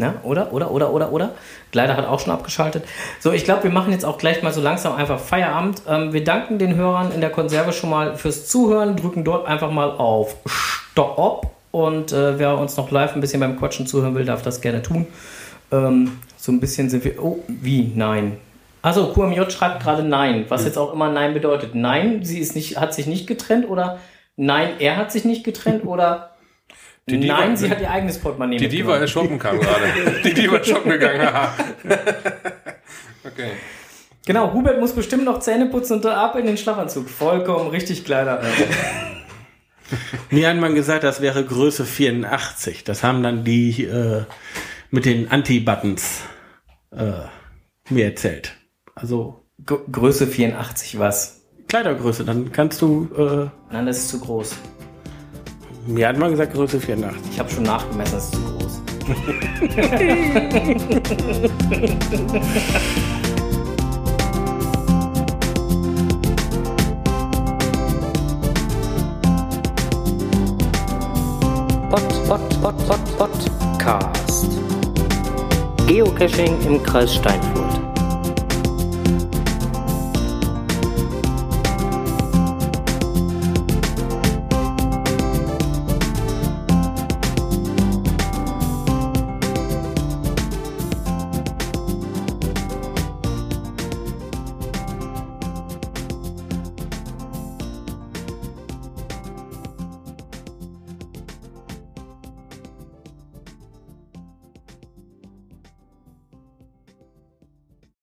Na, oder, oder, oder, oder, oder? Gleiter hat auch schon abgeschaltet. So, ich glaube, wir machen jetzt auch gleich mal so langsam einfach Feierabend. Ähm, wir danken den Hörern in der Konserve schon mal fürs Zuhören, drücken dort einfach mal auf Stopp. Und äh, wer uns noch live ein bisschen beim Quatschen zuhören will, darf das gerne tun. Ähm, so ein bisschen sind wir. Oh, wie? Nein. Also QMJ schreibt gerade Nein, was jetzt auch immer Nein bedeutet. Nein, sie ist nicht, hat sich nicht getrennt oder Nein, er hat sich nicht getrennt oder Die Nein, sie hat ihr eigenes Portemonnaie Die Diva ist shoppen kam gerade. Die Diva ist shoppen gegangen. okay. Genau, Hubert muss bestimmt noch Zähne putzen und ab in den Schlafanzug. Vollkommen richtig, Kleider. Mir hat man gesagt, das wäre Größe 84. Das haben dann die äh, mit den Anti-Buttons äh, mir erzählt. Also G Größe 84 was? Kleidergröße, dann kannst du. Äh, Nein, das ist zu groß. mir hat man gesagt Größe 84. Ich habe schon nachgemessen, das ist zu groß. Pod, Pod, Pod, Podcast. Geocaching im Kreis Steinfurt.